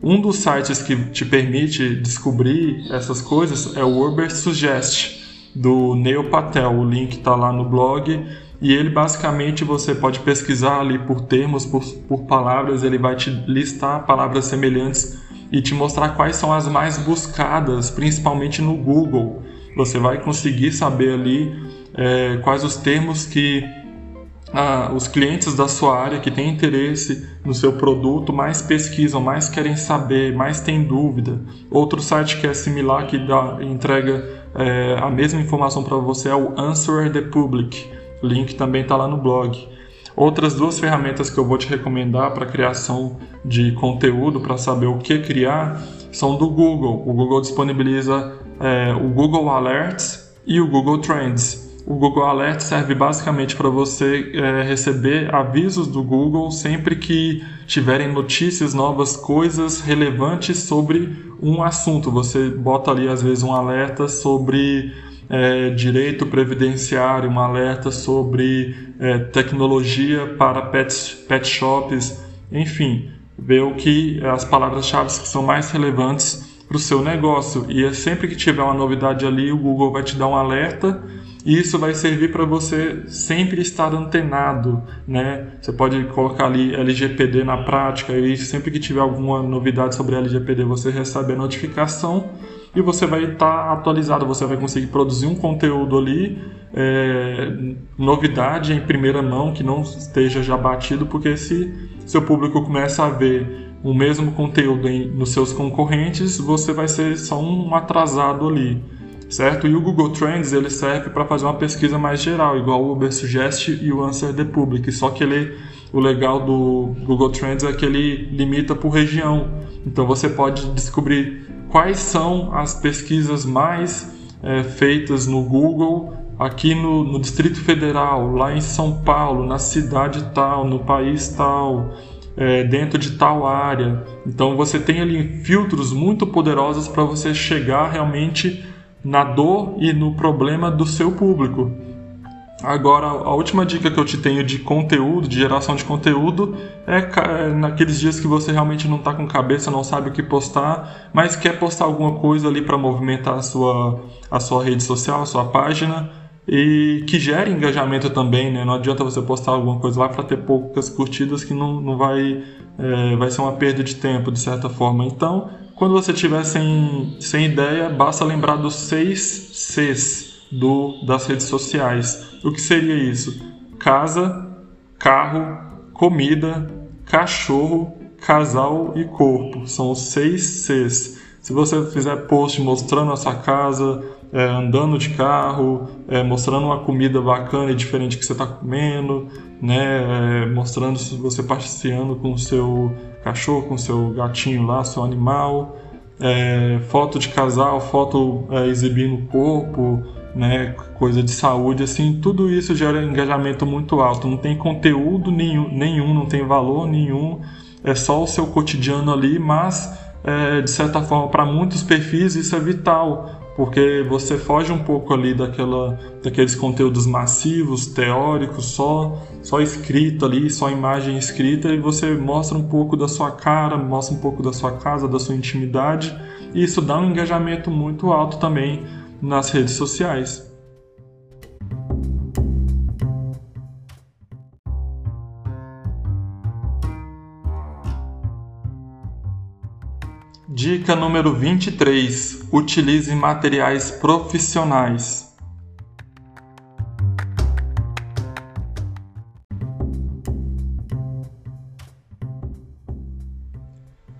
Um dos sites que te permite descobrir essas coisas é o Uber Suggest, do Neil Patel. O link está lá no blog. E ele basicamente você pode pesquisar ali por termos, por, por palavras, ele vai te listar palavras semelhantes e te mostrar quais são as mais buscadas, principalmente no Google. Você vai conseguir saber ali é, quais os termos que ah, os clientes da sua área que têm interesse no seu produto mais pesquisam, mais querem saber, mais têm dúvida. Outro site que é similar, que dá, entrega é, a mesma informação para você, é o Answer the Public. O link também está lá no blog. Outras duas ferramentas que eu vou te recomendar para criação de conteúdo, para saber o que criar, são do Google. O Google disponibiliza é, o Google Alerts e o Google Trends. O Google Alert serve basicamente para você é, receber avisos do Google sempre que tiverem notícias novas, coisas relevantes sobre um assunto. Você bota ali às vezes um alerta sobre é, direito previdenciário, um alerta sobre é, tecnologia para pet, pet shops, enfim, ver o que as palavras-chave que são mais relevantes para o seu negócio. E é sempre que tiver uma novidade ali, o Google vai te dar um alerta e isso vai servir para você sempre estar antenado, né? Você pode colocar ali LGPD na prática e sempre que tiver alguma novidade sobre LGPD você recebe a notificação e você vai estar tá atualizado, você vai conseguir produzir um conteúdo ali, é, novidade em primeira mão que não esteja já batido, porque se seu público começa a ver o mesmo conteúdo em, nos seus concorrentes, você vai ser só um atrasado ali certo? E o Google Trends ele serve para fazer uma pesquisa mais geral, igual o Uber Suggest e o Answer the Public, só que ele, o legal do Google Trends é que ele limita por região, então você pode descobrir quais são as pesquisas mais é, feitas no Google aqui no, no Distrito Federal, lá em São Paulo, na cidade tal, no país tal, é, dentro de tal área. Então você tem ali filtros muito poderosos para você chegar realmente na dor e no problema do seu público. Agora, a última dica que eu te tenho de conteúdo, de geração de conteúdo, é, é naqueles dias que você realmente não está com cabeça, não sabe o que postar, mas quer postar alguma coisa ali para movimentar a sua, a sua rede social, a sua página, e que gere engajamento também, né? Não adianta você postar alguma coisa lá para ter poucas curtidas que não, não vai, é, vai ser uma perda de tempo, de certa forma. Então, quando você estiver sem, sem ideia, basta lembrar dos seis Cs do, das redes sociais. O que seria isso? Casa, carro, comida, cachorro, casal e corpo. São os seis Cs. Se você fizer post mostrando a sua casa, é, andando de carro, é, mostrando uma comida bacana e diferente que você está comendo, né, é, mostrando você passeando com o seu cachorro, com seu gatinho lá, seu animal, é, foto de casal, foto é, exibindo o corpo, né, coisa de saúde, assim, tudo isso gera engajamento muito alto. Não tem conteúdo nenhum, nenhum não tem valor nenhum, é só o seu cotidiano ali, mas é, de certa forma, para muitos perfis isso é vital, porque você foge um pouco ali daquela, daqueles conteúdos massivos, teóricos, só, só escrito ali, só imagem escrita, e você mostra um pouco da sua cara, mostra um pouco da sua casa, da sua intimidade, e isso dá um engajamento muito alto também nas redes sociais. Dica número 23: utilize materiais profissionais.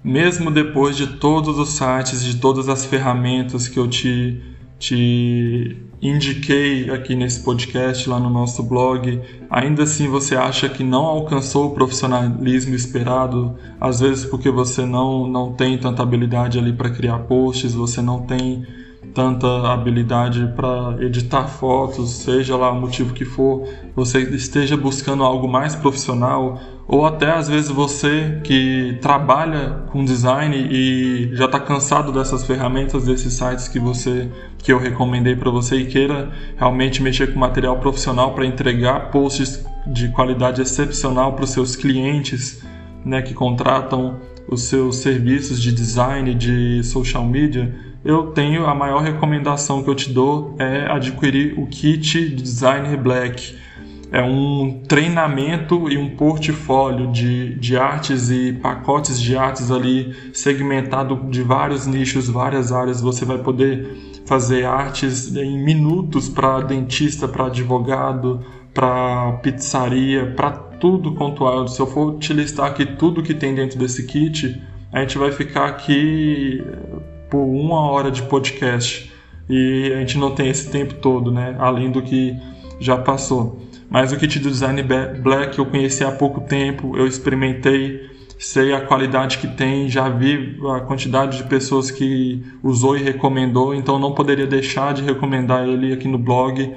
Mesmo depois de todos os sites, de todas as ferramentas que eu te, te indiquei aqui nesse podcast, lá no nosso blog, ainda assim você acha que não alcançou o profissionalismo esperado, às vezes porque você não, não tem tanta habilidade ali para criar posts, você não tem tanta habilidade para editar fotos, seja lá o motivo que for, você esteja buscando algo mais profissional, ou até às vezes você que trabalha com design e já está cansado dessas ferramentas, desses sites que você que eu recomendei para você e queira realmente mexer com material profissional para entregar posts de qualidade excepcional para os seus clientes, né, que contratam os seus serviços de design, de social media, eu tenho a maior recomendação que eu te dou é adquirir o kit Designer Black. É um treinamento e um portfólio de, de artes e pacotes de artes ali segmentado de vários nichos, várias áreas. Você vai poder fazer artes em minutos para dentista, para advogado, para pizzaria, para tudo quanto é. Se eu for te listar aqui tudo que tem dentro desse kit, a gente vai ficar aqui por uma hora de podcast e a gente não tem esse tempo todo, né? Além do que já passou. Mas o kit do Design Black eu conheci há pouco tempo, eu experimentei, sei a qualidade que tem, já vi a quantidade de pessoas que usou e recomendou, então não poderia deixar de recomendar ele aqui no blog.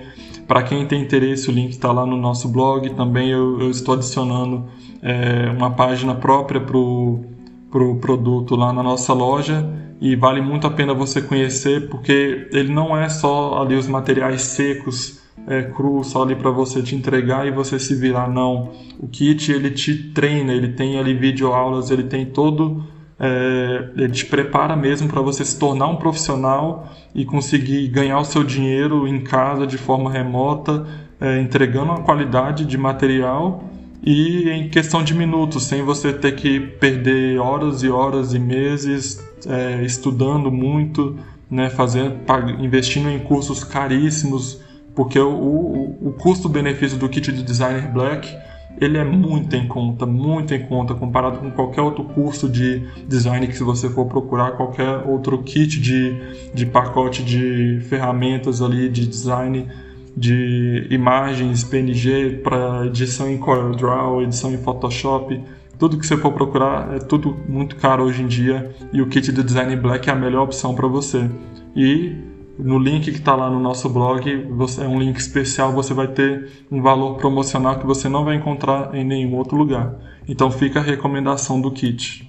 Para quem tem interesse, o link está lá no nosso blog. Também eu, eu estou adicionando é, uma página própria para o pro produto lá na nossa loja e vale muito a pena você conhecer porque ele não é só ali os materiais secos é, cru só ali para você te entregar e você se virar não. O kit ele te treina ele tem ali videoaulas ele tem todo é, ele te prepara mesmo para você se tornar um profissional e conseguir ganhar o seu dinheiro em casa de forma remota é, entregando uma qualidade de material e em questão de minutos, sem você ter que perder horas e horas e meses é, estudando muito, né, fazendo, investindo em cursos caríssimos, porque o, o, o custo-benefício do kit de Designer Black ele é muito em conta, muito em conta comparado com qualquer outro curso de design que se você for procurar qualquer outro kit de, de pacote de ferramentas ali de design de imagens PNG para edição em CorelDRAW, edição em Photoshop, tudo que você for procurar é tudo muito caro hoje em dia e o kit do Design Black é a melhor opção para você. E no link que está lá no nosso blog, você, é um link especial, você vai ter um valor promocional que você não vai encontrar em nenhum outro lugar. Então fica a recomendação do kit.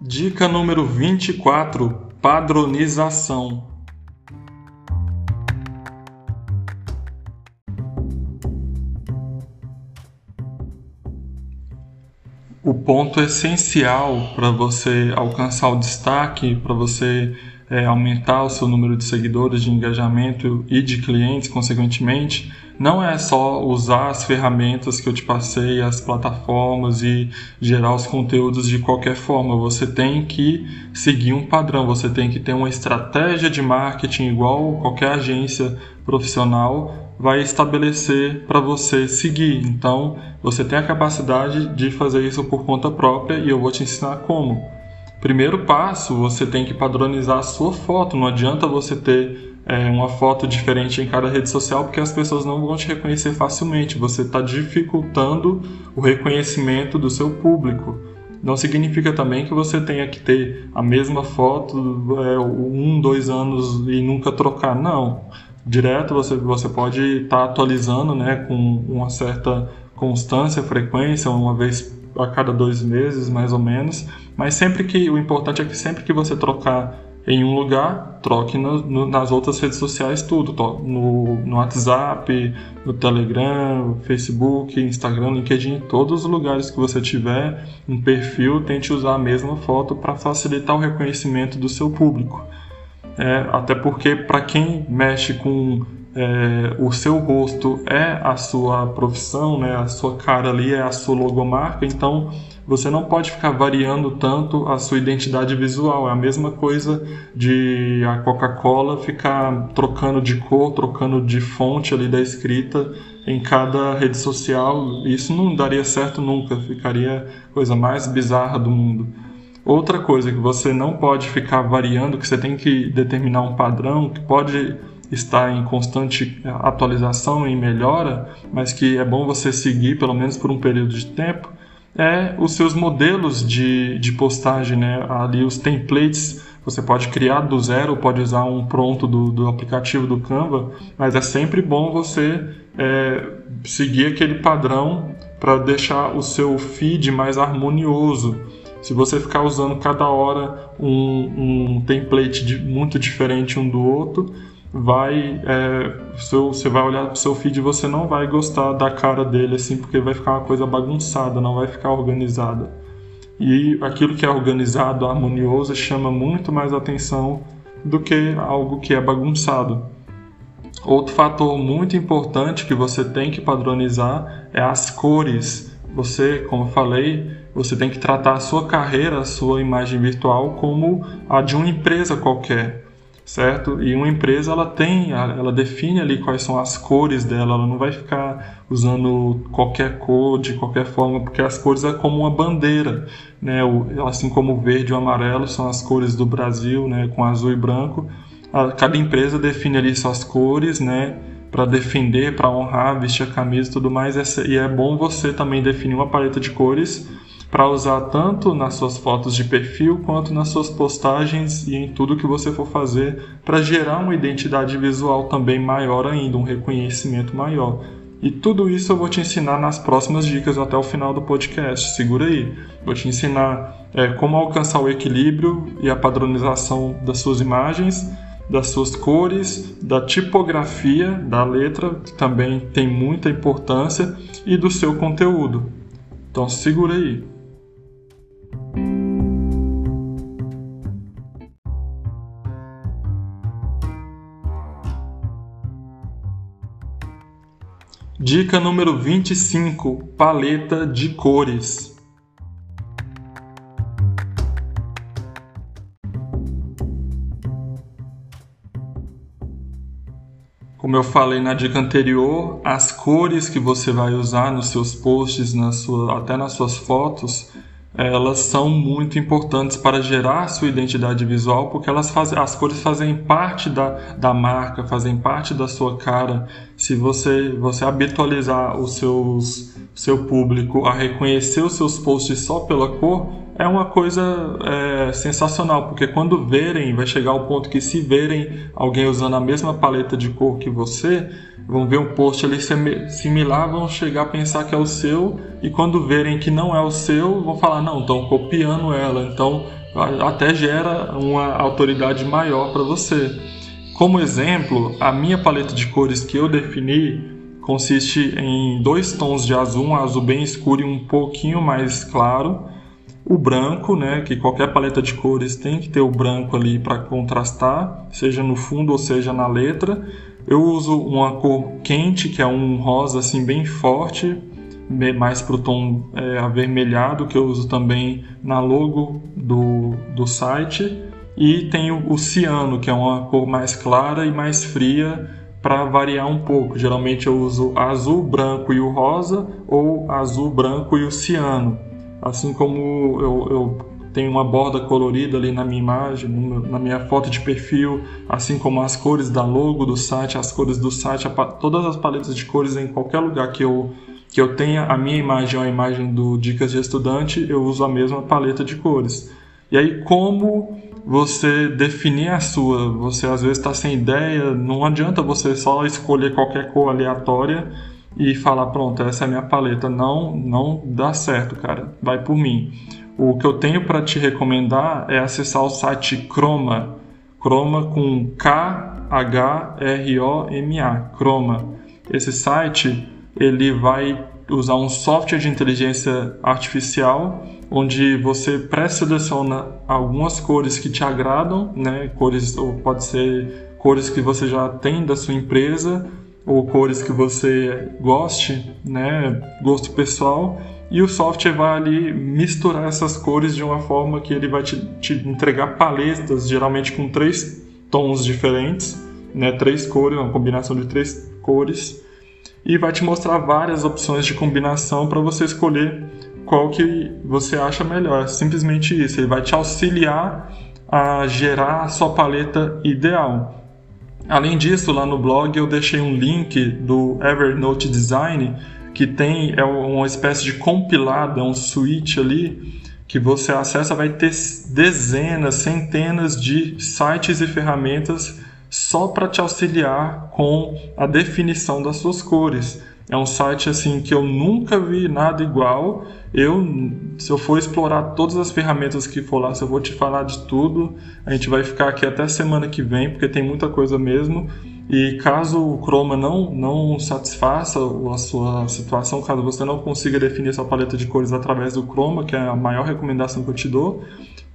Dica número 24: Padronização. O ponto essencial para você alcançar o destaque, para você é, aumentar o seu número de seguidores, de engajamento e de clientes, consequentemente, não é só usar as ferramentas que eu te passei, as plataformas e gerar os conteúdos de qualquer forma. Você tem que seguir um padrão, você tem que ter uma estratégia de marketing igual qualquer agência profissional vai estabelecer para você seguir. Então, você tem a capacidade de fazer isso por conta própria e eu vou te ensinar como. Primeiro passo, você tem que padronizar a sua foto. Não adianta você ter é, uma foto diferente em cada rede social porque as pessoas não vão te reconhecer facilmente. Você está dificultando o reconhecimento do seu público. Não significa também que você tenha que ter a mesma foto é, um, dois anos e nunca trocar. Não. Direto você, você pode estar tá atualizando né, com uma certa constância, frequência, uma vez a cada dois meses, mais ou menos. Mas sempre que o importante é que sempre que você trocar em um lugar, troque no, no, nas outras redes sociais tudo, no, no WhatsApp, no Telegram, Facebook, Instagram, LinkedIn, todos os lugares que você tiver um perfil, tente usar a mesma foto para facilitar o reconhecimento do seu público. É, até porque para quem mexe com é, o seu rosto é a sua profissão, né? a sua cara ali é a sua logomarca, então você não pode ficar variando tanto a sua identidade visual. É a mesma coisa de a Coca-Cola ficar trocando de cor, trocando de fonte ali da escrita em cada rede social. Isso não daria certo nunca, ficaria a coisa mais bizarra do mundo. Outra coisa que você não pode ficar variando, que você tem que determinar um padrão que pode estar em constante atualização e melhora, mas que é bom você seguir pelo menos por um período de tempo, é os seus modelos de, de postagem, né? ali os templates. Você pode criar do zero, pode usar um pronto do, do aplicativo do Canva, mas é sempre bom você é, seguir aquele padrão para deixar o seu feed mais harmonioso. Se você ficar usando cada hora um, um template de, muito diferente um do outro, vai é, seu, você vai olhar para o seu feed e você não vai gostar da cara dele assim porque vai ficar uma coisa bagunçada não vai ficar organizada. E aquilo que é organizado harmonioso chama muito mais atenção do que algo que é bagunçado. Outro fator muito importante que você tem que padronizar é as cores. Você como eu falei você tem que tratar a sua carreira a sua imagem virtual como a de uma empresa qualquer certo? E uma empresa ela tem, ela define ali quais são as cores dela, ela não vai ficar usando qualquer cor de qualquer forma, porque as cores é como uma bandeira, né? Assim como o verde e o amarelo são as cores do Brasil, né? Com azul e branco, cada empresa define ali suas cores, né? Para defender, para honrar, vestir a camisa e tudo mais, e é bom você também definir uma paleta de cores para usar tanto nas suas fotos de perfil quanto nas suas postagens e em tudo que você for fazer para gerar uma identidade visual também maior ainda, um reconhecimento maior. E tudo isso eu vou te ensinar nas próximas dicas até o final do podcast. Segura aí. Vou te ensinar é, como alcançar o equilíbrio e a padronização das suas imagens, das suas cores, da tipografia da letra, que também tem muita importância, e do seu conteúdo. Então segura aí. Dica número 25: paleta de cores. Como eu falei na dica anterior, as cores que você vai usar nos seus posts, na sua, até nas suas fotos, elas são muito importantes para gerar sua identidade visual, porque elas fazem, as cores fazem parte da, da marca, fazem parte da sua cara. Se você, você habitualizar os seus, seu público a reconhecer os seus posts só pela cor, é uma coisa é, sensacional, porque quando verem, vai chegar ao ponto que se verem alguém usando a mesma paleta de cor que você, vão ver um post ali similar, vão chegar a pensar que é o seu, e quando verem que não é o seu, vão falar, não, estão copiando ela, então até gera uma autoridade maior para você. Como exemplo, a minha paleta de cores que eu defini consiste em dois tons de azul, um azul bem escuro e um pouquinho mais claro, o branco, né, que qualquer paleta de cores tem que ter o branco ali para contrastar, seja no fundo ou seja na letra. Eu uso uma cor quente, que é um rosa assim bem forte, mais para o tom é, avermelhado, que eu uso também na logo do, do site. E tenho o ciano, que é uma cor mais clara e mais fria, para variar um pouco. Geralmente eu uso azul, branco e o rosa, ou azul, branco e o ciano. Assim como eu, eu tenho uma borda colorida ali na minha imagem, na minha foto de perfil, assim como as cores da logo do site, as cores do site, todas as paletas de cores em qualquer lugar que eu que eu tenha a minha imagem ou a imagem do Dicas de Estudante, eu uso a mesma paleta de cores. E aí, como você definir a sua? Você às vezes está sem ideia, não adianta você só escolher qualquer cor aleatória e falar, pronto, essa é a minha paleta. Não, não dá certo, cara. Vai por mim. O que eu tenho para te recomendar é acessar o site Chroma. Chroma com K-H-R-O-M-A. Chroma. Esse site ele vai usar um software de inteligência artificial onde você pré-seleciona algumas cores que te agradam, né? Cores ou pode ser cores que você já tem da sua empresa ou cores que você goste, né, gosto pessoal, e o software vai ali misturar essas cores de uma forma que ele vai te, te entregar paletas, geralmente com três tons diferentes, né, três cores, uma combinação de três cores, e vai te mostrar várias opções de combinação para você escolher qual que você acha melhor. Simplesmente isso, ele vai te auxiliar a gerar a sua paleta ideal. Além disso, lá no blog eu deixei um link do Evernote Design que tem é uma espécie de compilado, é um suite ali que você acessa, vai ter dezenas, centenas de sites e ferramentas só para te auxiliar com a definição das suas cores. É um site assim que eu nunca vi nada igual. Eu, se eu for explorar todas as ferramentas que for lá, se eu vou te falar de tudo, a gente vai ficar aqui até semana que vem, porque tem muita coisa mesmo. E caso o Chroma não, não satisfaça a sua situação, caso você não consiga definir sua paleta de cores através do Chroma, que é a maior recomendação que eu te dou,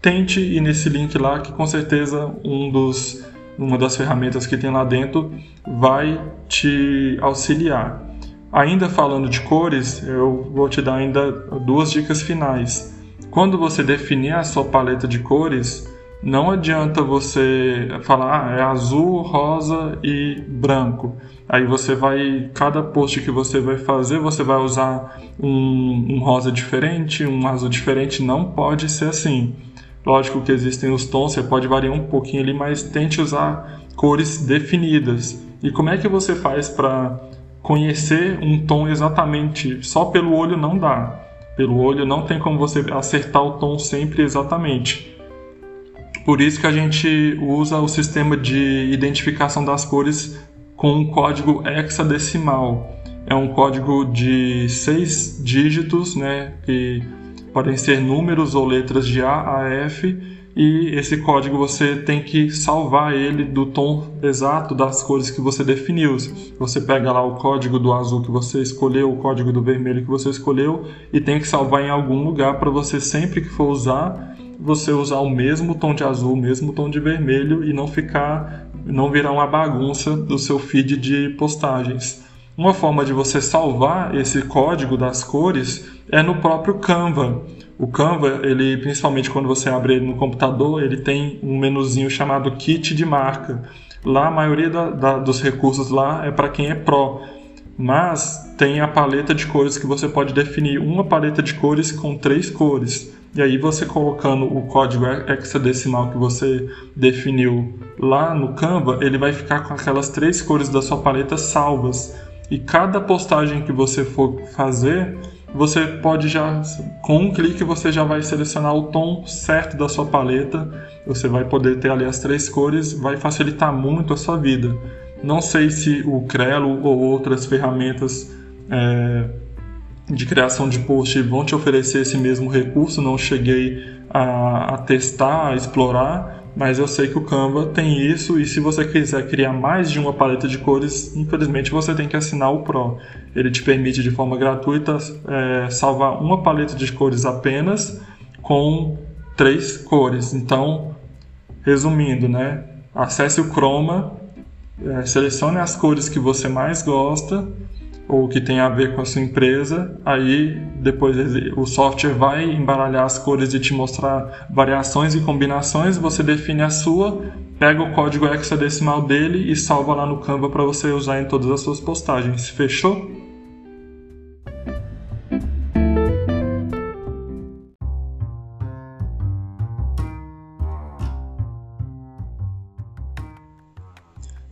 tente ir nesse link lá, que com certeza um dos, uma das ferramentas que tem lá dentro vai te auxiliar. Ainda falando de cores, eu vou te dar ainda duas dicas finais. Quando você definir a sua paleta de cores, não adianta você falar, ah, é azul, rosa e branco. Aí você vai, cada post que você vai fazer, você vai usar um, um rosa diferente, um azul diferente. Não pode ser assim. Lógico que existem os tons, você pode variar um pouquinho ali, mas tente usar cores definidas. E como é que você faz para conhecer um tom exatamente, só pelo olho não dá. Pelo olho não tem como você acertar o tom sempre exatamente. Por isso que a gente usa o sistema de identificação das cores com um código hexadecimal. É um código de seis dígitos, né, que podem ser números ou letras de A a F e esse código você tem que salvar ele do tom exato das cores que você definiu. Você pega lá o código do azul que você escolheu, o código do vermelho que você escolheu e tem que salvar em algum lugar para você sempre que for usar, você usar o mesmo tom de azul, o mesmo tom de vermelho e não ficar não virar uma bagunça do seu feed de postagens. Uma forma de você salvar esse código das cores é no próprio Canva. O Canva, ele principalmente quando você abre ele no computador, ele tem um menuzinho chamado Kit de marca. Lá a maioria da, da, dos recursos lá é para quem é pro, mas tem a paleta de cores que você pode definir uma paleta de cores com três cores. E aí você colocando o código hexadecimal que você definiu lá no Canva, ele vai ficar com aquelas três cores da sua paleta salvas. E cada postagem que você for fazer, você pode já, com um clique, você já vai selecionar o tom certo da sua paleta. Você vai poder ter ali as três cores, vai facilitar muito a sua vida. Não sei se o Crelo ou outras ferramentas é, de criação de post vão te oferecer esse mesmo recurso, não cheguei a, a testar, a explorar, mas eu sei que o Canva tem isso e se você quiser criar mais de uma paleta de cores, infelizmente você tem que assinar o Pro. Ele te permite de forma gratuita é, salvar uma paleta de cores apenas com três cores. Então, resumindo, né? Acesse o Chroma, é, selecione as cores que você mais gosta ou que tem a ver com a sua empresa, aí depois o software vai embaralhar as cores e te mostrar variações e combinações, você define a sua, pega o código hexadecimal dele e salva lá no Canva para você usar em todas as suas postagens. Fechou?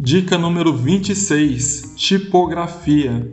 Dica número 26: Tipografia.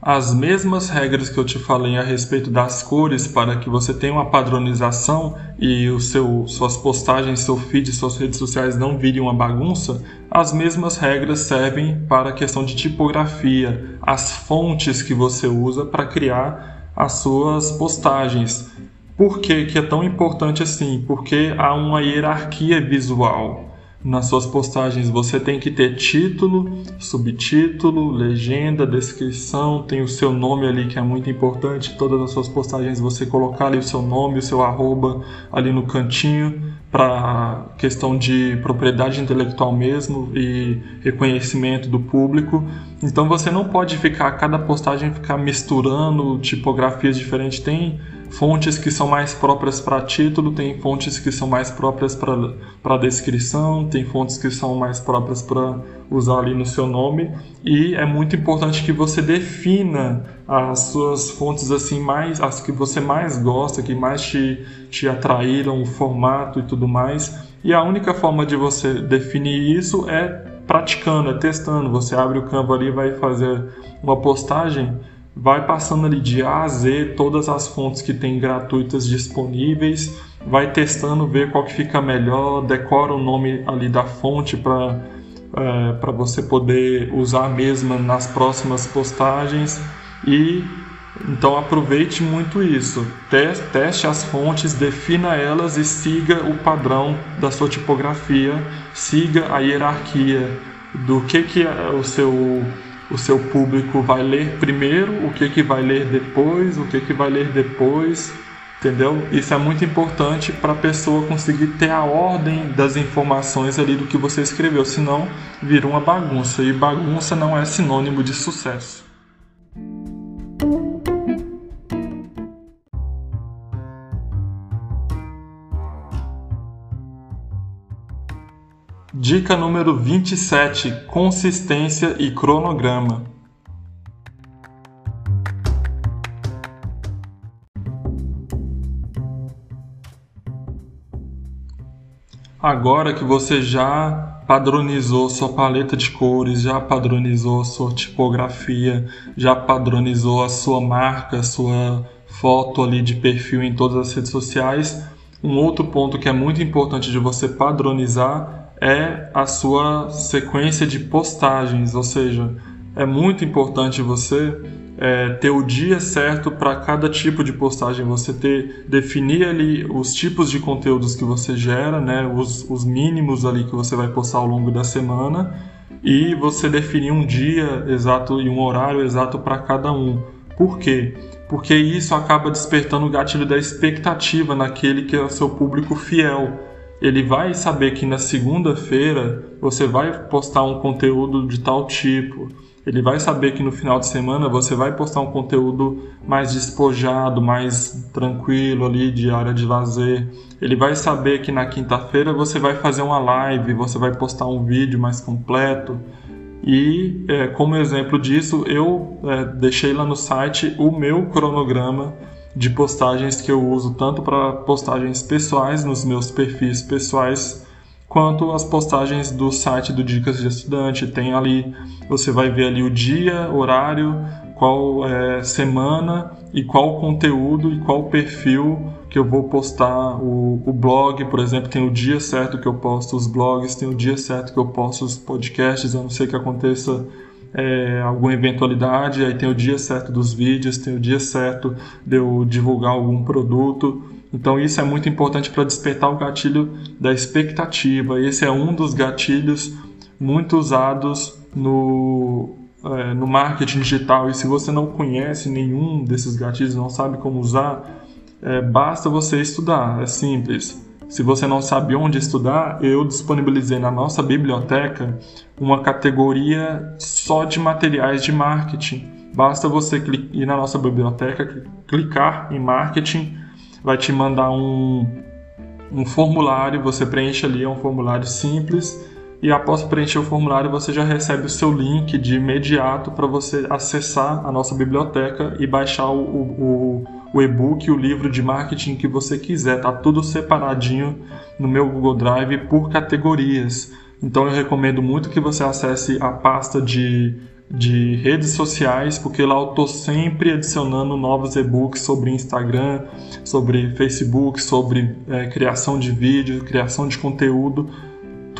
As mesmas regras que eu te falei a respeito das cores para que você tenha uma padronização e o seu, suas postagens, seu feed, suas redes sociais não virem uma bagunça, as mesmas regras servem para a questão de tipografia, as fontes que você usa para criar as suas postagens. Por que, que é tão importante assim? Porque há uma hierarquia visual. nas suas postagens você tem que ter título, subtítulo, legenda, descrição, tem o seu nome ali que é muito importante. Todas as suas postagens você colocar ali o seu nome, o seu arroba ali no cantinho para questão de propriedade intelectual mesmo e reconhecimento do público. Então você não pode ficar cada postagem ficar misturando tipografias diferentes. Tem fontes que são mais próprias para título, tem fontes que são mais próprias para descrição, tem fontes que são mais próprias para usar ali no seu nome e é muito importante que você defina as suas fontes assim mais as que você mais gosta, que mais te, te atraíram, o formato e tudo mais. E a única forma de você definir isso é praticando, é testando. Você abre o Canva ali vai fazer uma postagem vai passando ali de A a Z todas as fontes que tem gratuitas disponíveis, vai testando, ver qual que fica melhor, decora o nome ali da fonte para é, para você poder usar a mesma nas próximas postagens e então aproveite muito isso, teste as fontes, defina elas e siga o padrão da sua tipografia, siga a hierarquia do que que o seu o seu público vai ler primeiro, o que, que vai ler depois, o que, que vai ler depois, entendeu? Isso é muito importante para a pessoa conseguir ter a ordem das informações ali do que você escreveu, senão vira uma bagunça e bagunça não é sinônimo de sucesso. Dica número 27: consistência e cronograma. Agora que você já padronizou sua paleta de cores, já padronizou sua tipografia, já padronizou a sua marca, sua foto ali de perfil em todas as redes sociais, um outro ponto que é muito importante de você padronizar é a sua sequência de postagens, ou seja, é muito importante você é, ter o dia certo para cada tipo de postagem, você ter definir ali os tipos de conteúdos que você gera, né, os, os mínimos ali que você vai postar ao longo da semana e você definir um dia exato e um horário exato para cada um. Por quê? Porque isso acaba despertando o gatilho da expectativa naquele que é o seu público fiel ele vai saber que na segunda-feira você vai postar um conteúdo de tal tipo. Ele vai saber que no final de semana você vai postar um conteúdo mais despojado, mais tranquilo ali de área de lazer. Ele vai saber que na quinta-feira você vai fazer uma live, você vai postar um vídeo mais completo. E é, como exemplo disso, eu é, deixei lá no site o meu cronograma de postagens que eu uso tanto para postagens pessoais nos meus perfis pessoais quanto as postagens do site do Dicas de Estudante. Tem ali, você vai ver ali o dia, horário, qual é, semana e qual conteúdo e qual perfil que eu vou postar o, o blog, por exemplo, tem o dia certo que eu posto os blogs, tem o dia certo que eu posto os podcasts, a não ser que aconteça é, alguma eventualidade, aí tem o dia certo dos vídeos, tem o dia certo de eu divulgar algum produto. Então isso é muito importante para despertar o gatilho da expectativa. Esse é um dos gatilhos muito usados no, é, no marketing digital. E se você não conhece nenhum desses gatilhos, não sabe como usar, é, basta você estudar. É simples. Se você não sabe onde estudar, eu disponibilizei na nossa biblioteca uma categoria só de materiais de marketing. Basta você ir na nossa biblioteca, clicar em marketing, vai te mandar um, um formulário, você preenche ali, é um formulário simples, e após preencher o formulário você já recebe o seu link de imediato para você acessar a nossa biblioteca e baixar o, o, o e-book, o livro de marketing que você quiser. Tá tudo separadinho no meu Google Drive por categorias. Então eu recomendo muito que você acesse a pasta de, de redes sociais, porque lá eu estou sempre adicionando novos e-books sobre Instagram, sobre Facebook, sobre é, criação de vídeo, criação de conteúdo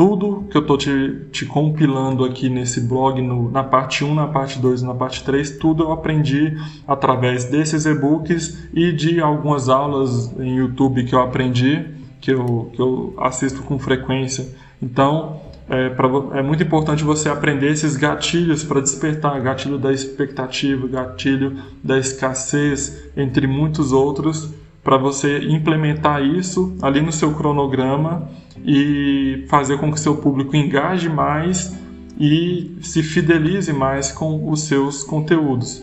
tudo que eu estou te, te, compilando aqui nesse blog, no, na parte 1, na parte 2 e na parte 3, tudo eu aprendi através desses e-books e de algumas aulas em YouTube que eu aprendi, que eu, que eu assisto com frequência. Então, é, pra, é muito importante você aprender esses gatilhos para despertar gatilho da expectativa, gatilho da escassez, entre muitos outros, para você implementar isso ali no seu cronograma e fazer com que seu público engaje mais e se fidelize mais com os seus conteúdos.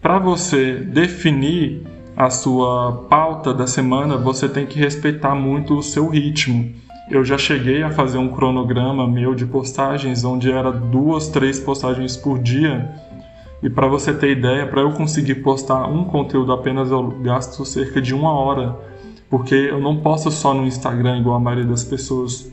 Para você definir a sua pauta da semana, você tem que respeitar muito o seu ritmo. Eu já cheguei a fazer um cronograma meu de postagens onde era duas, três postagens por dia. E para você ter ideia, para eu conseguir postar um conteúdo apenas eu gasto cerca de uma hora, porque eu não posto só no Instagram igual a maioria das pessoas.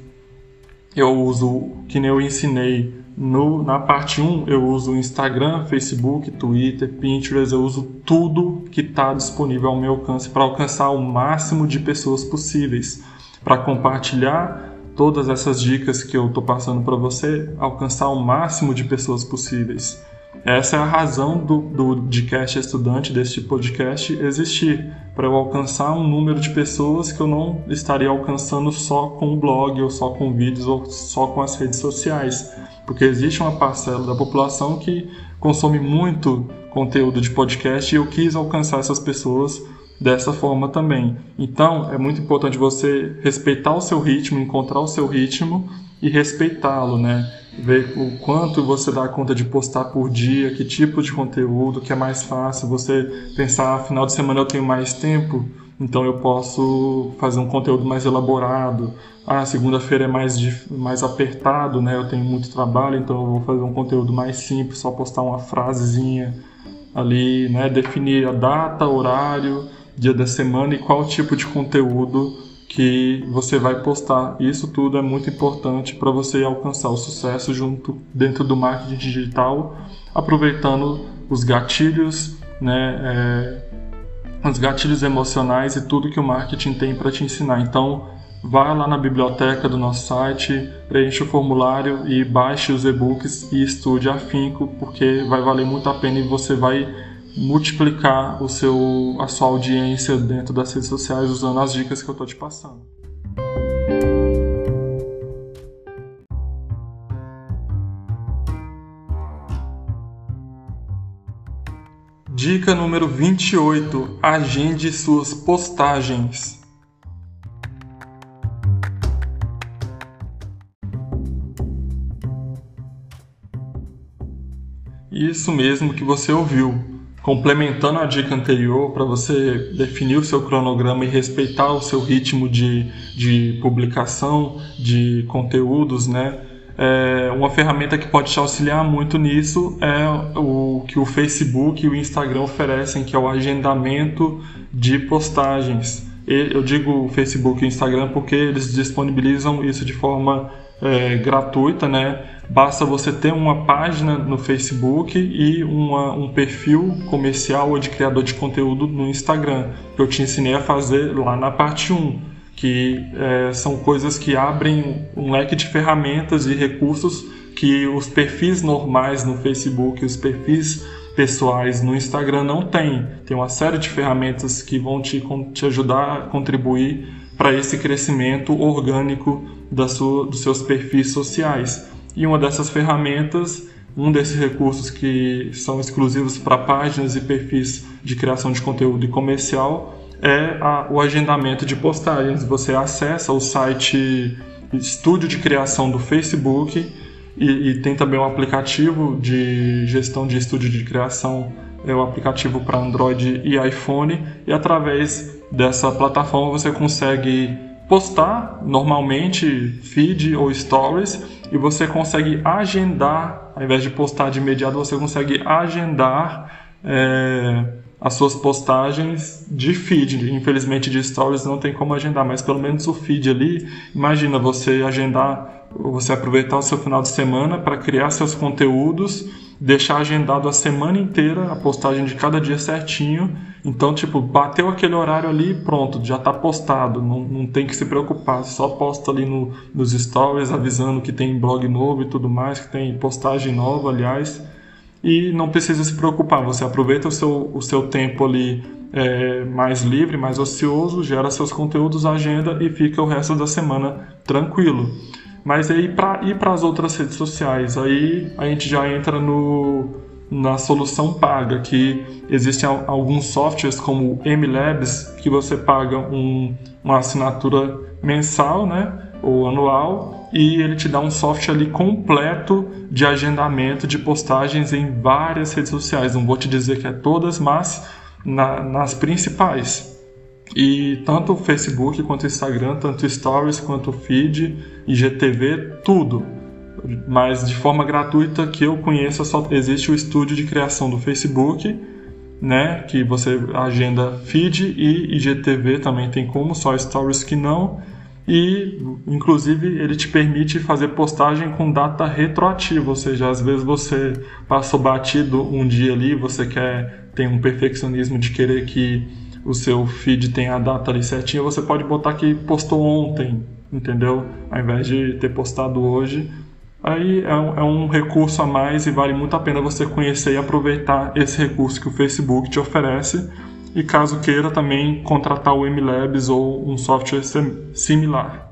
Eu uso, que nem eu ensinei no, na parte 1, eu uso Instagram, Facebook, Twitter, Pinterest, eu uso tudo que está disponível ao meu alcance para alcançar o máximo de pessoas possíveis, para compartilhar todas essas dicas que eu estou passando para você, alcançar o máximo de pessoas possíveis. Essa é a razão do, do Estudante, deste podcast, existir, para eu alcançar um número de pessoas que eu não estaria alcançando só com o blog, ou só com vídeos, ou só com as redes sociais porque existe uma parcela da população que consome muito conteúdo de podcast e eu quis alcançar essas pessoas dessa forma também. Então, é muito importante você respeitar o seu ritmo, encontrar o seu ritmo e respeitá-lo, né? Ver o quanto você dá conta de postar por dia, que tipo de conteúdo, que é mais fácil. Você pensar, final de semana eu tenho mais tempo, então eu posso fazer um conteúdo mais elaborado. Ah, segunda-feira é mais, mais apertado, né? Eu tenho muito trabalho, então eu vou fazer um conteúdo mais simples, só postar uma frasezinha ali, né? Definir a data, horário, dia da semana e qual tipo de conteúdo que você vai postar. Isso tudo é muito importante para você alcançar o sucesso junto dentro do marketing digital, aproveitando os gatilhos, né? É, os gatilhos emocionais e tudo que o marketing tem para te ensinar. Então, vá lá na biblioteca do nosso site, preencha o formulário e baixe os e-books e estude afinco, porque vai valer muito a pena e você vai multiplicar o seu, a sua audiência dentro das redes sociais usando as dicas que eu estou te passando. Dica número 28: Agende suas postagens. Isso mesmo que você ouviu. Complementando a dica anterior, para você definir o seu cronograma e respeitar o seu ritmo de, de publicação de conteúdos, né? É, uma ferramenta que pode te auxiliar muito nisso é o que o Facebook e o Instagram oferecem, que é o agendamento de postagens. Eu digo Facebook e Instagram porque eles disponibilizam isso de forma é, gratuita, né? Basta você ter uma página no Facebook e uma, um perfil comercial ou de criador de conteúdo no Instagram, que eu te ensinei a fazer lá na parte 1 que é, são coisas que abrem um leque de ferramentas e recursos que os perfis normais no Facebook, os perfis pessoais no Instagram não têm. Tem uma série de ferramentas que vão te, te ajudar a contribuir para esse crescimento orgânico da sua, dos seus perfis sociais. E uma dessas ferramentas, um desses recursos que são exclusivos para páginas e perfis de criação de conteúdo e comercial, é a, o agendamento de postagens. Você acessa o site Estúdio de Criação do Facebook e, e tem também um aplicativo de gestão de estúdio de criação, é o um aplicativo para Android e iPhone, e através dessa plataforma você consegue postar normalmente feed ou stories e você consegue agendar, ao invés de postar de imediato, você consegue agendar. É, as suas postagens de feed. Infelizmente, de stories não tem como agendar, mas pelo menos o feed ali. Imagina você agendar, você aproveitar o seu final de semana para criar seus conteúdos, deixar agendado a semana inteira a postagem de cada dia certinho. Então, tipo, bateu aquele horário ali, pronto, já está postado, não, não tem que se preocupar, só posta ali no, nos stories avisando que tem blog novo e tudo mais, que tem postagem nova, aliás e não precisa se preocupar. Você aproveita o seu, o seu tempo ali é, mais livre, mais ocioso, gera seus conteúdos, agenda e fica o resto da semana tranquilo. Mas aí para ir para as outras redes sociais, aí a gente já entra no, na solução paga, que existem alguns softwares como o MLabs, que você paga um, uma assinatura mensal, né, ou anual, e ele te dá um software ali completo de agendamento de postagens em várias redes sociais. Não vou te dizer que é todas, mas na, nas principais. E tanto o Facebook quanto o Instagram, tanto Stories quanto o Feed, IGTV, tudo. Mas de forma gratuita que eu conheça só existe o estúdio de criação do Facebook, né, que você agenda feed e IGTV também tem como, só Stories que não. E inclusive ele te permite fazer postagem com data retroativa, ou seja, às vezes você passou batido um dia ali, você quer tem um perfeccionismo de querer que o seu feed tenha a data ali certinha, você pode botar que postou ontem, entendeu? Ao invés de ter postado hoje. Aí é um, é um, recurso a mais e vale muito a pena você conhecer e aproveitar esse recurso que o Facebook te oferece. E caso queira também contratar o MLabs ou um software similar.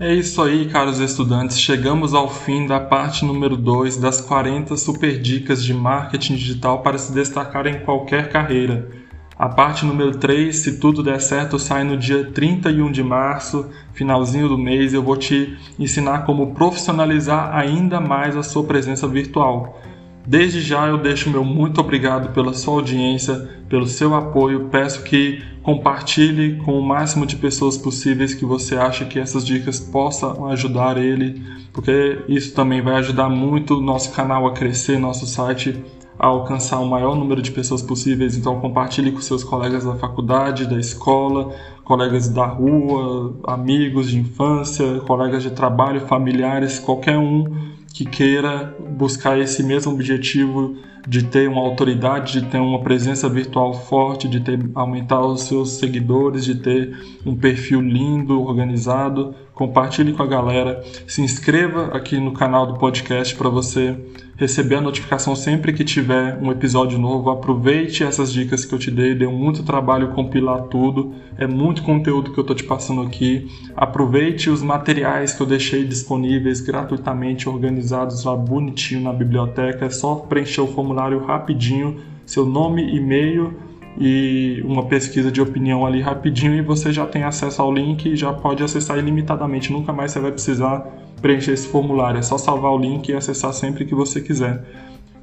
É isso aí, caros estudantes. Chegamos ao fim da parte número 2 das 40 super dicas de marketing digital para se destacar em qualquer carreira. A parte número 3, se tudo der certo, sai no dia 31 de março, finalzinho do mês. Eu vou te ensinar como profissionalizar ainda mais a sua presença virtual. Desde já eu deixo meu muito obrigado pela sua audiência, pelo seu apoio. Peço que compartilhe com o máximo de pessoas possíveis que você acha que essas dicas possam ajudar ele, porque isso também vai ajudar muito nosso canal a crescer, nosso site a alcançar o maior número de pessoas possíveis. Então compartilhe com seus colegas da faculdade, da escola, colegas da rua, amigos de infância, colegas de trabalho, familiares, qualquer um que queira buscar esse mesmo objetivo de ter uma autoridade, de ter uma presença virtual forte, de ter aumentar os seus seguidores, de ter um perfil lindo, organizado, compartilhe com a galera, se inscreva aqui no canal do podcast para você receber a notificação sempre que tiver um episódio novo. Aproveite essas dicas que eu te dei, deu muito trabalho compilar tudo, é muito conteúdo que eu estou te passando aqui. Aproveite os materiais que eu deixei disponíveis gratuitamente organizados lá bonitinho na biblioteca, é só preencher o formulário rapidinho, seu nome, e-mail e uma pesquisa de opinião ali rapidinho e você já tem acesso ao link e já pode acessar ilimitadamente. Nunca mais você vai precisar preencher esse formulário. É só salvar o link e acessar sempre que você quiser.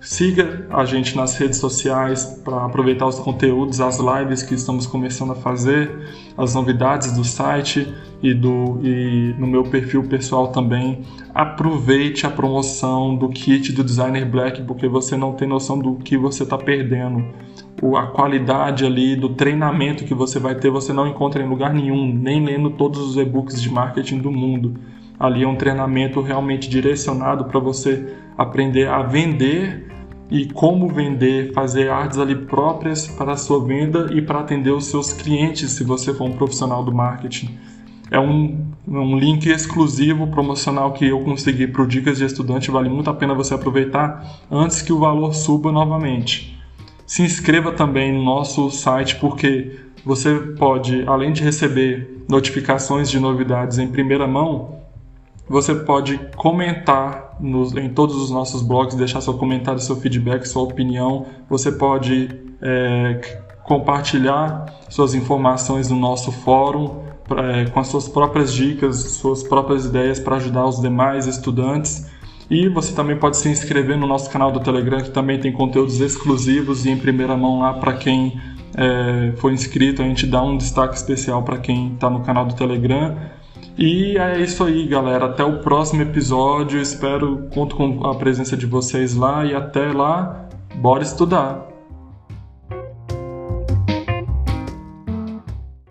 Siga a gente nas redes sociais para aproveitar os conteúdos, as lives que estamos começando a fazer, as novidades do site e, do, e no meu perfil pessoal também. Aproveite a promoção do kit do Designer Black, porque você não tem noção do que você está perdendo a qualidade ali do treinamento que você vai ter, você não encontra em lugar nenhum, nem lendo todos os e-books de marketing do mundo. Ali é um treinamento realmente direcionado para você aprender a vender e como vender, fazer artes ali próprias para a sua venda e para atender os seus clientes, se você for um profissional do marketing. É um, um link exclusivo promocional que eu consegui para o Dicas de Estudante, vale muito a pena você aproveitar antes que o valor suba novamente. Se inscreva também no nosso site porque você pode, além de receber notificações de novidades em primeira mão, você pode comentar nos, em todos os nossos blogs, deixar seu comentário, seu feedback, sua opinião. Você pode é, compartilhar suas informações no nosso fórum é, com as suas próprias dicas, suas próprias ideias para ajudar os demais estudantes. E você também pode se inscrever no nosso canal do Telegram, que também tem conteúdos exclusivos e em primeira mão lá para quem é, foi inscrito. A gente dá um destaque especial para quem está no canal do Telegram. E é isso aí, galera. Até o próximo episódio. Espero, conto com a presença de vocês lá. E até lá, bora estudar!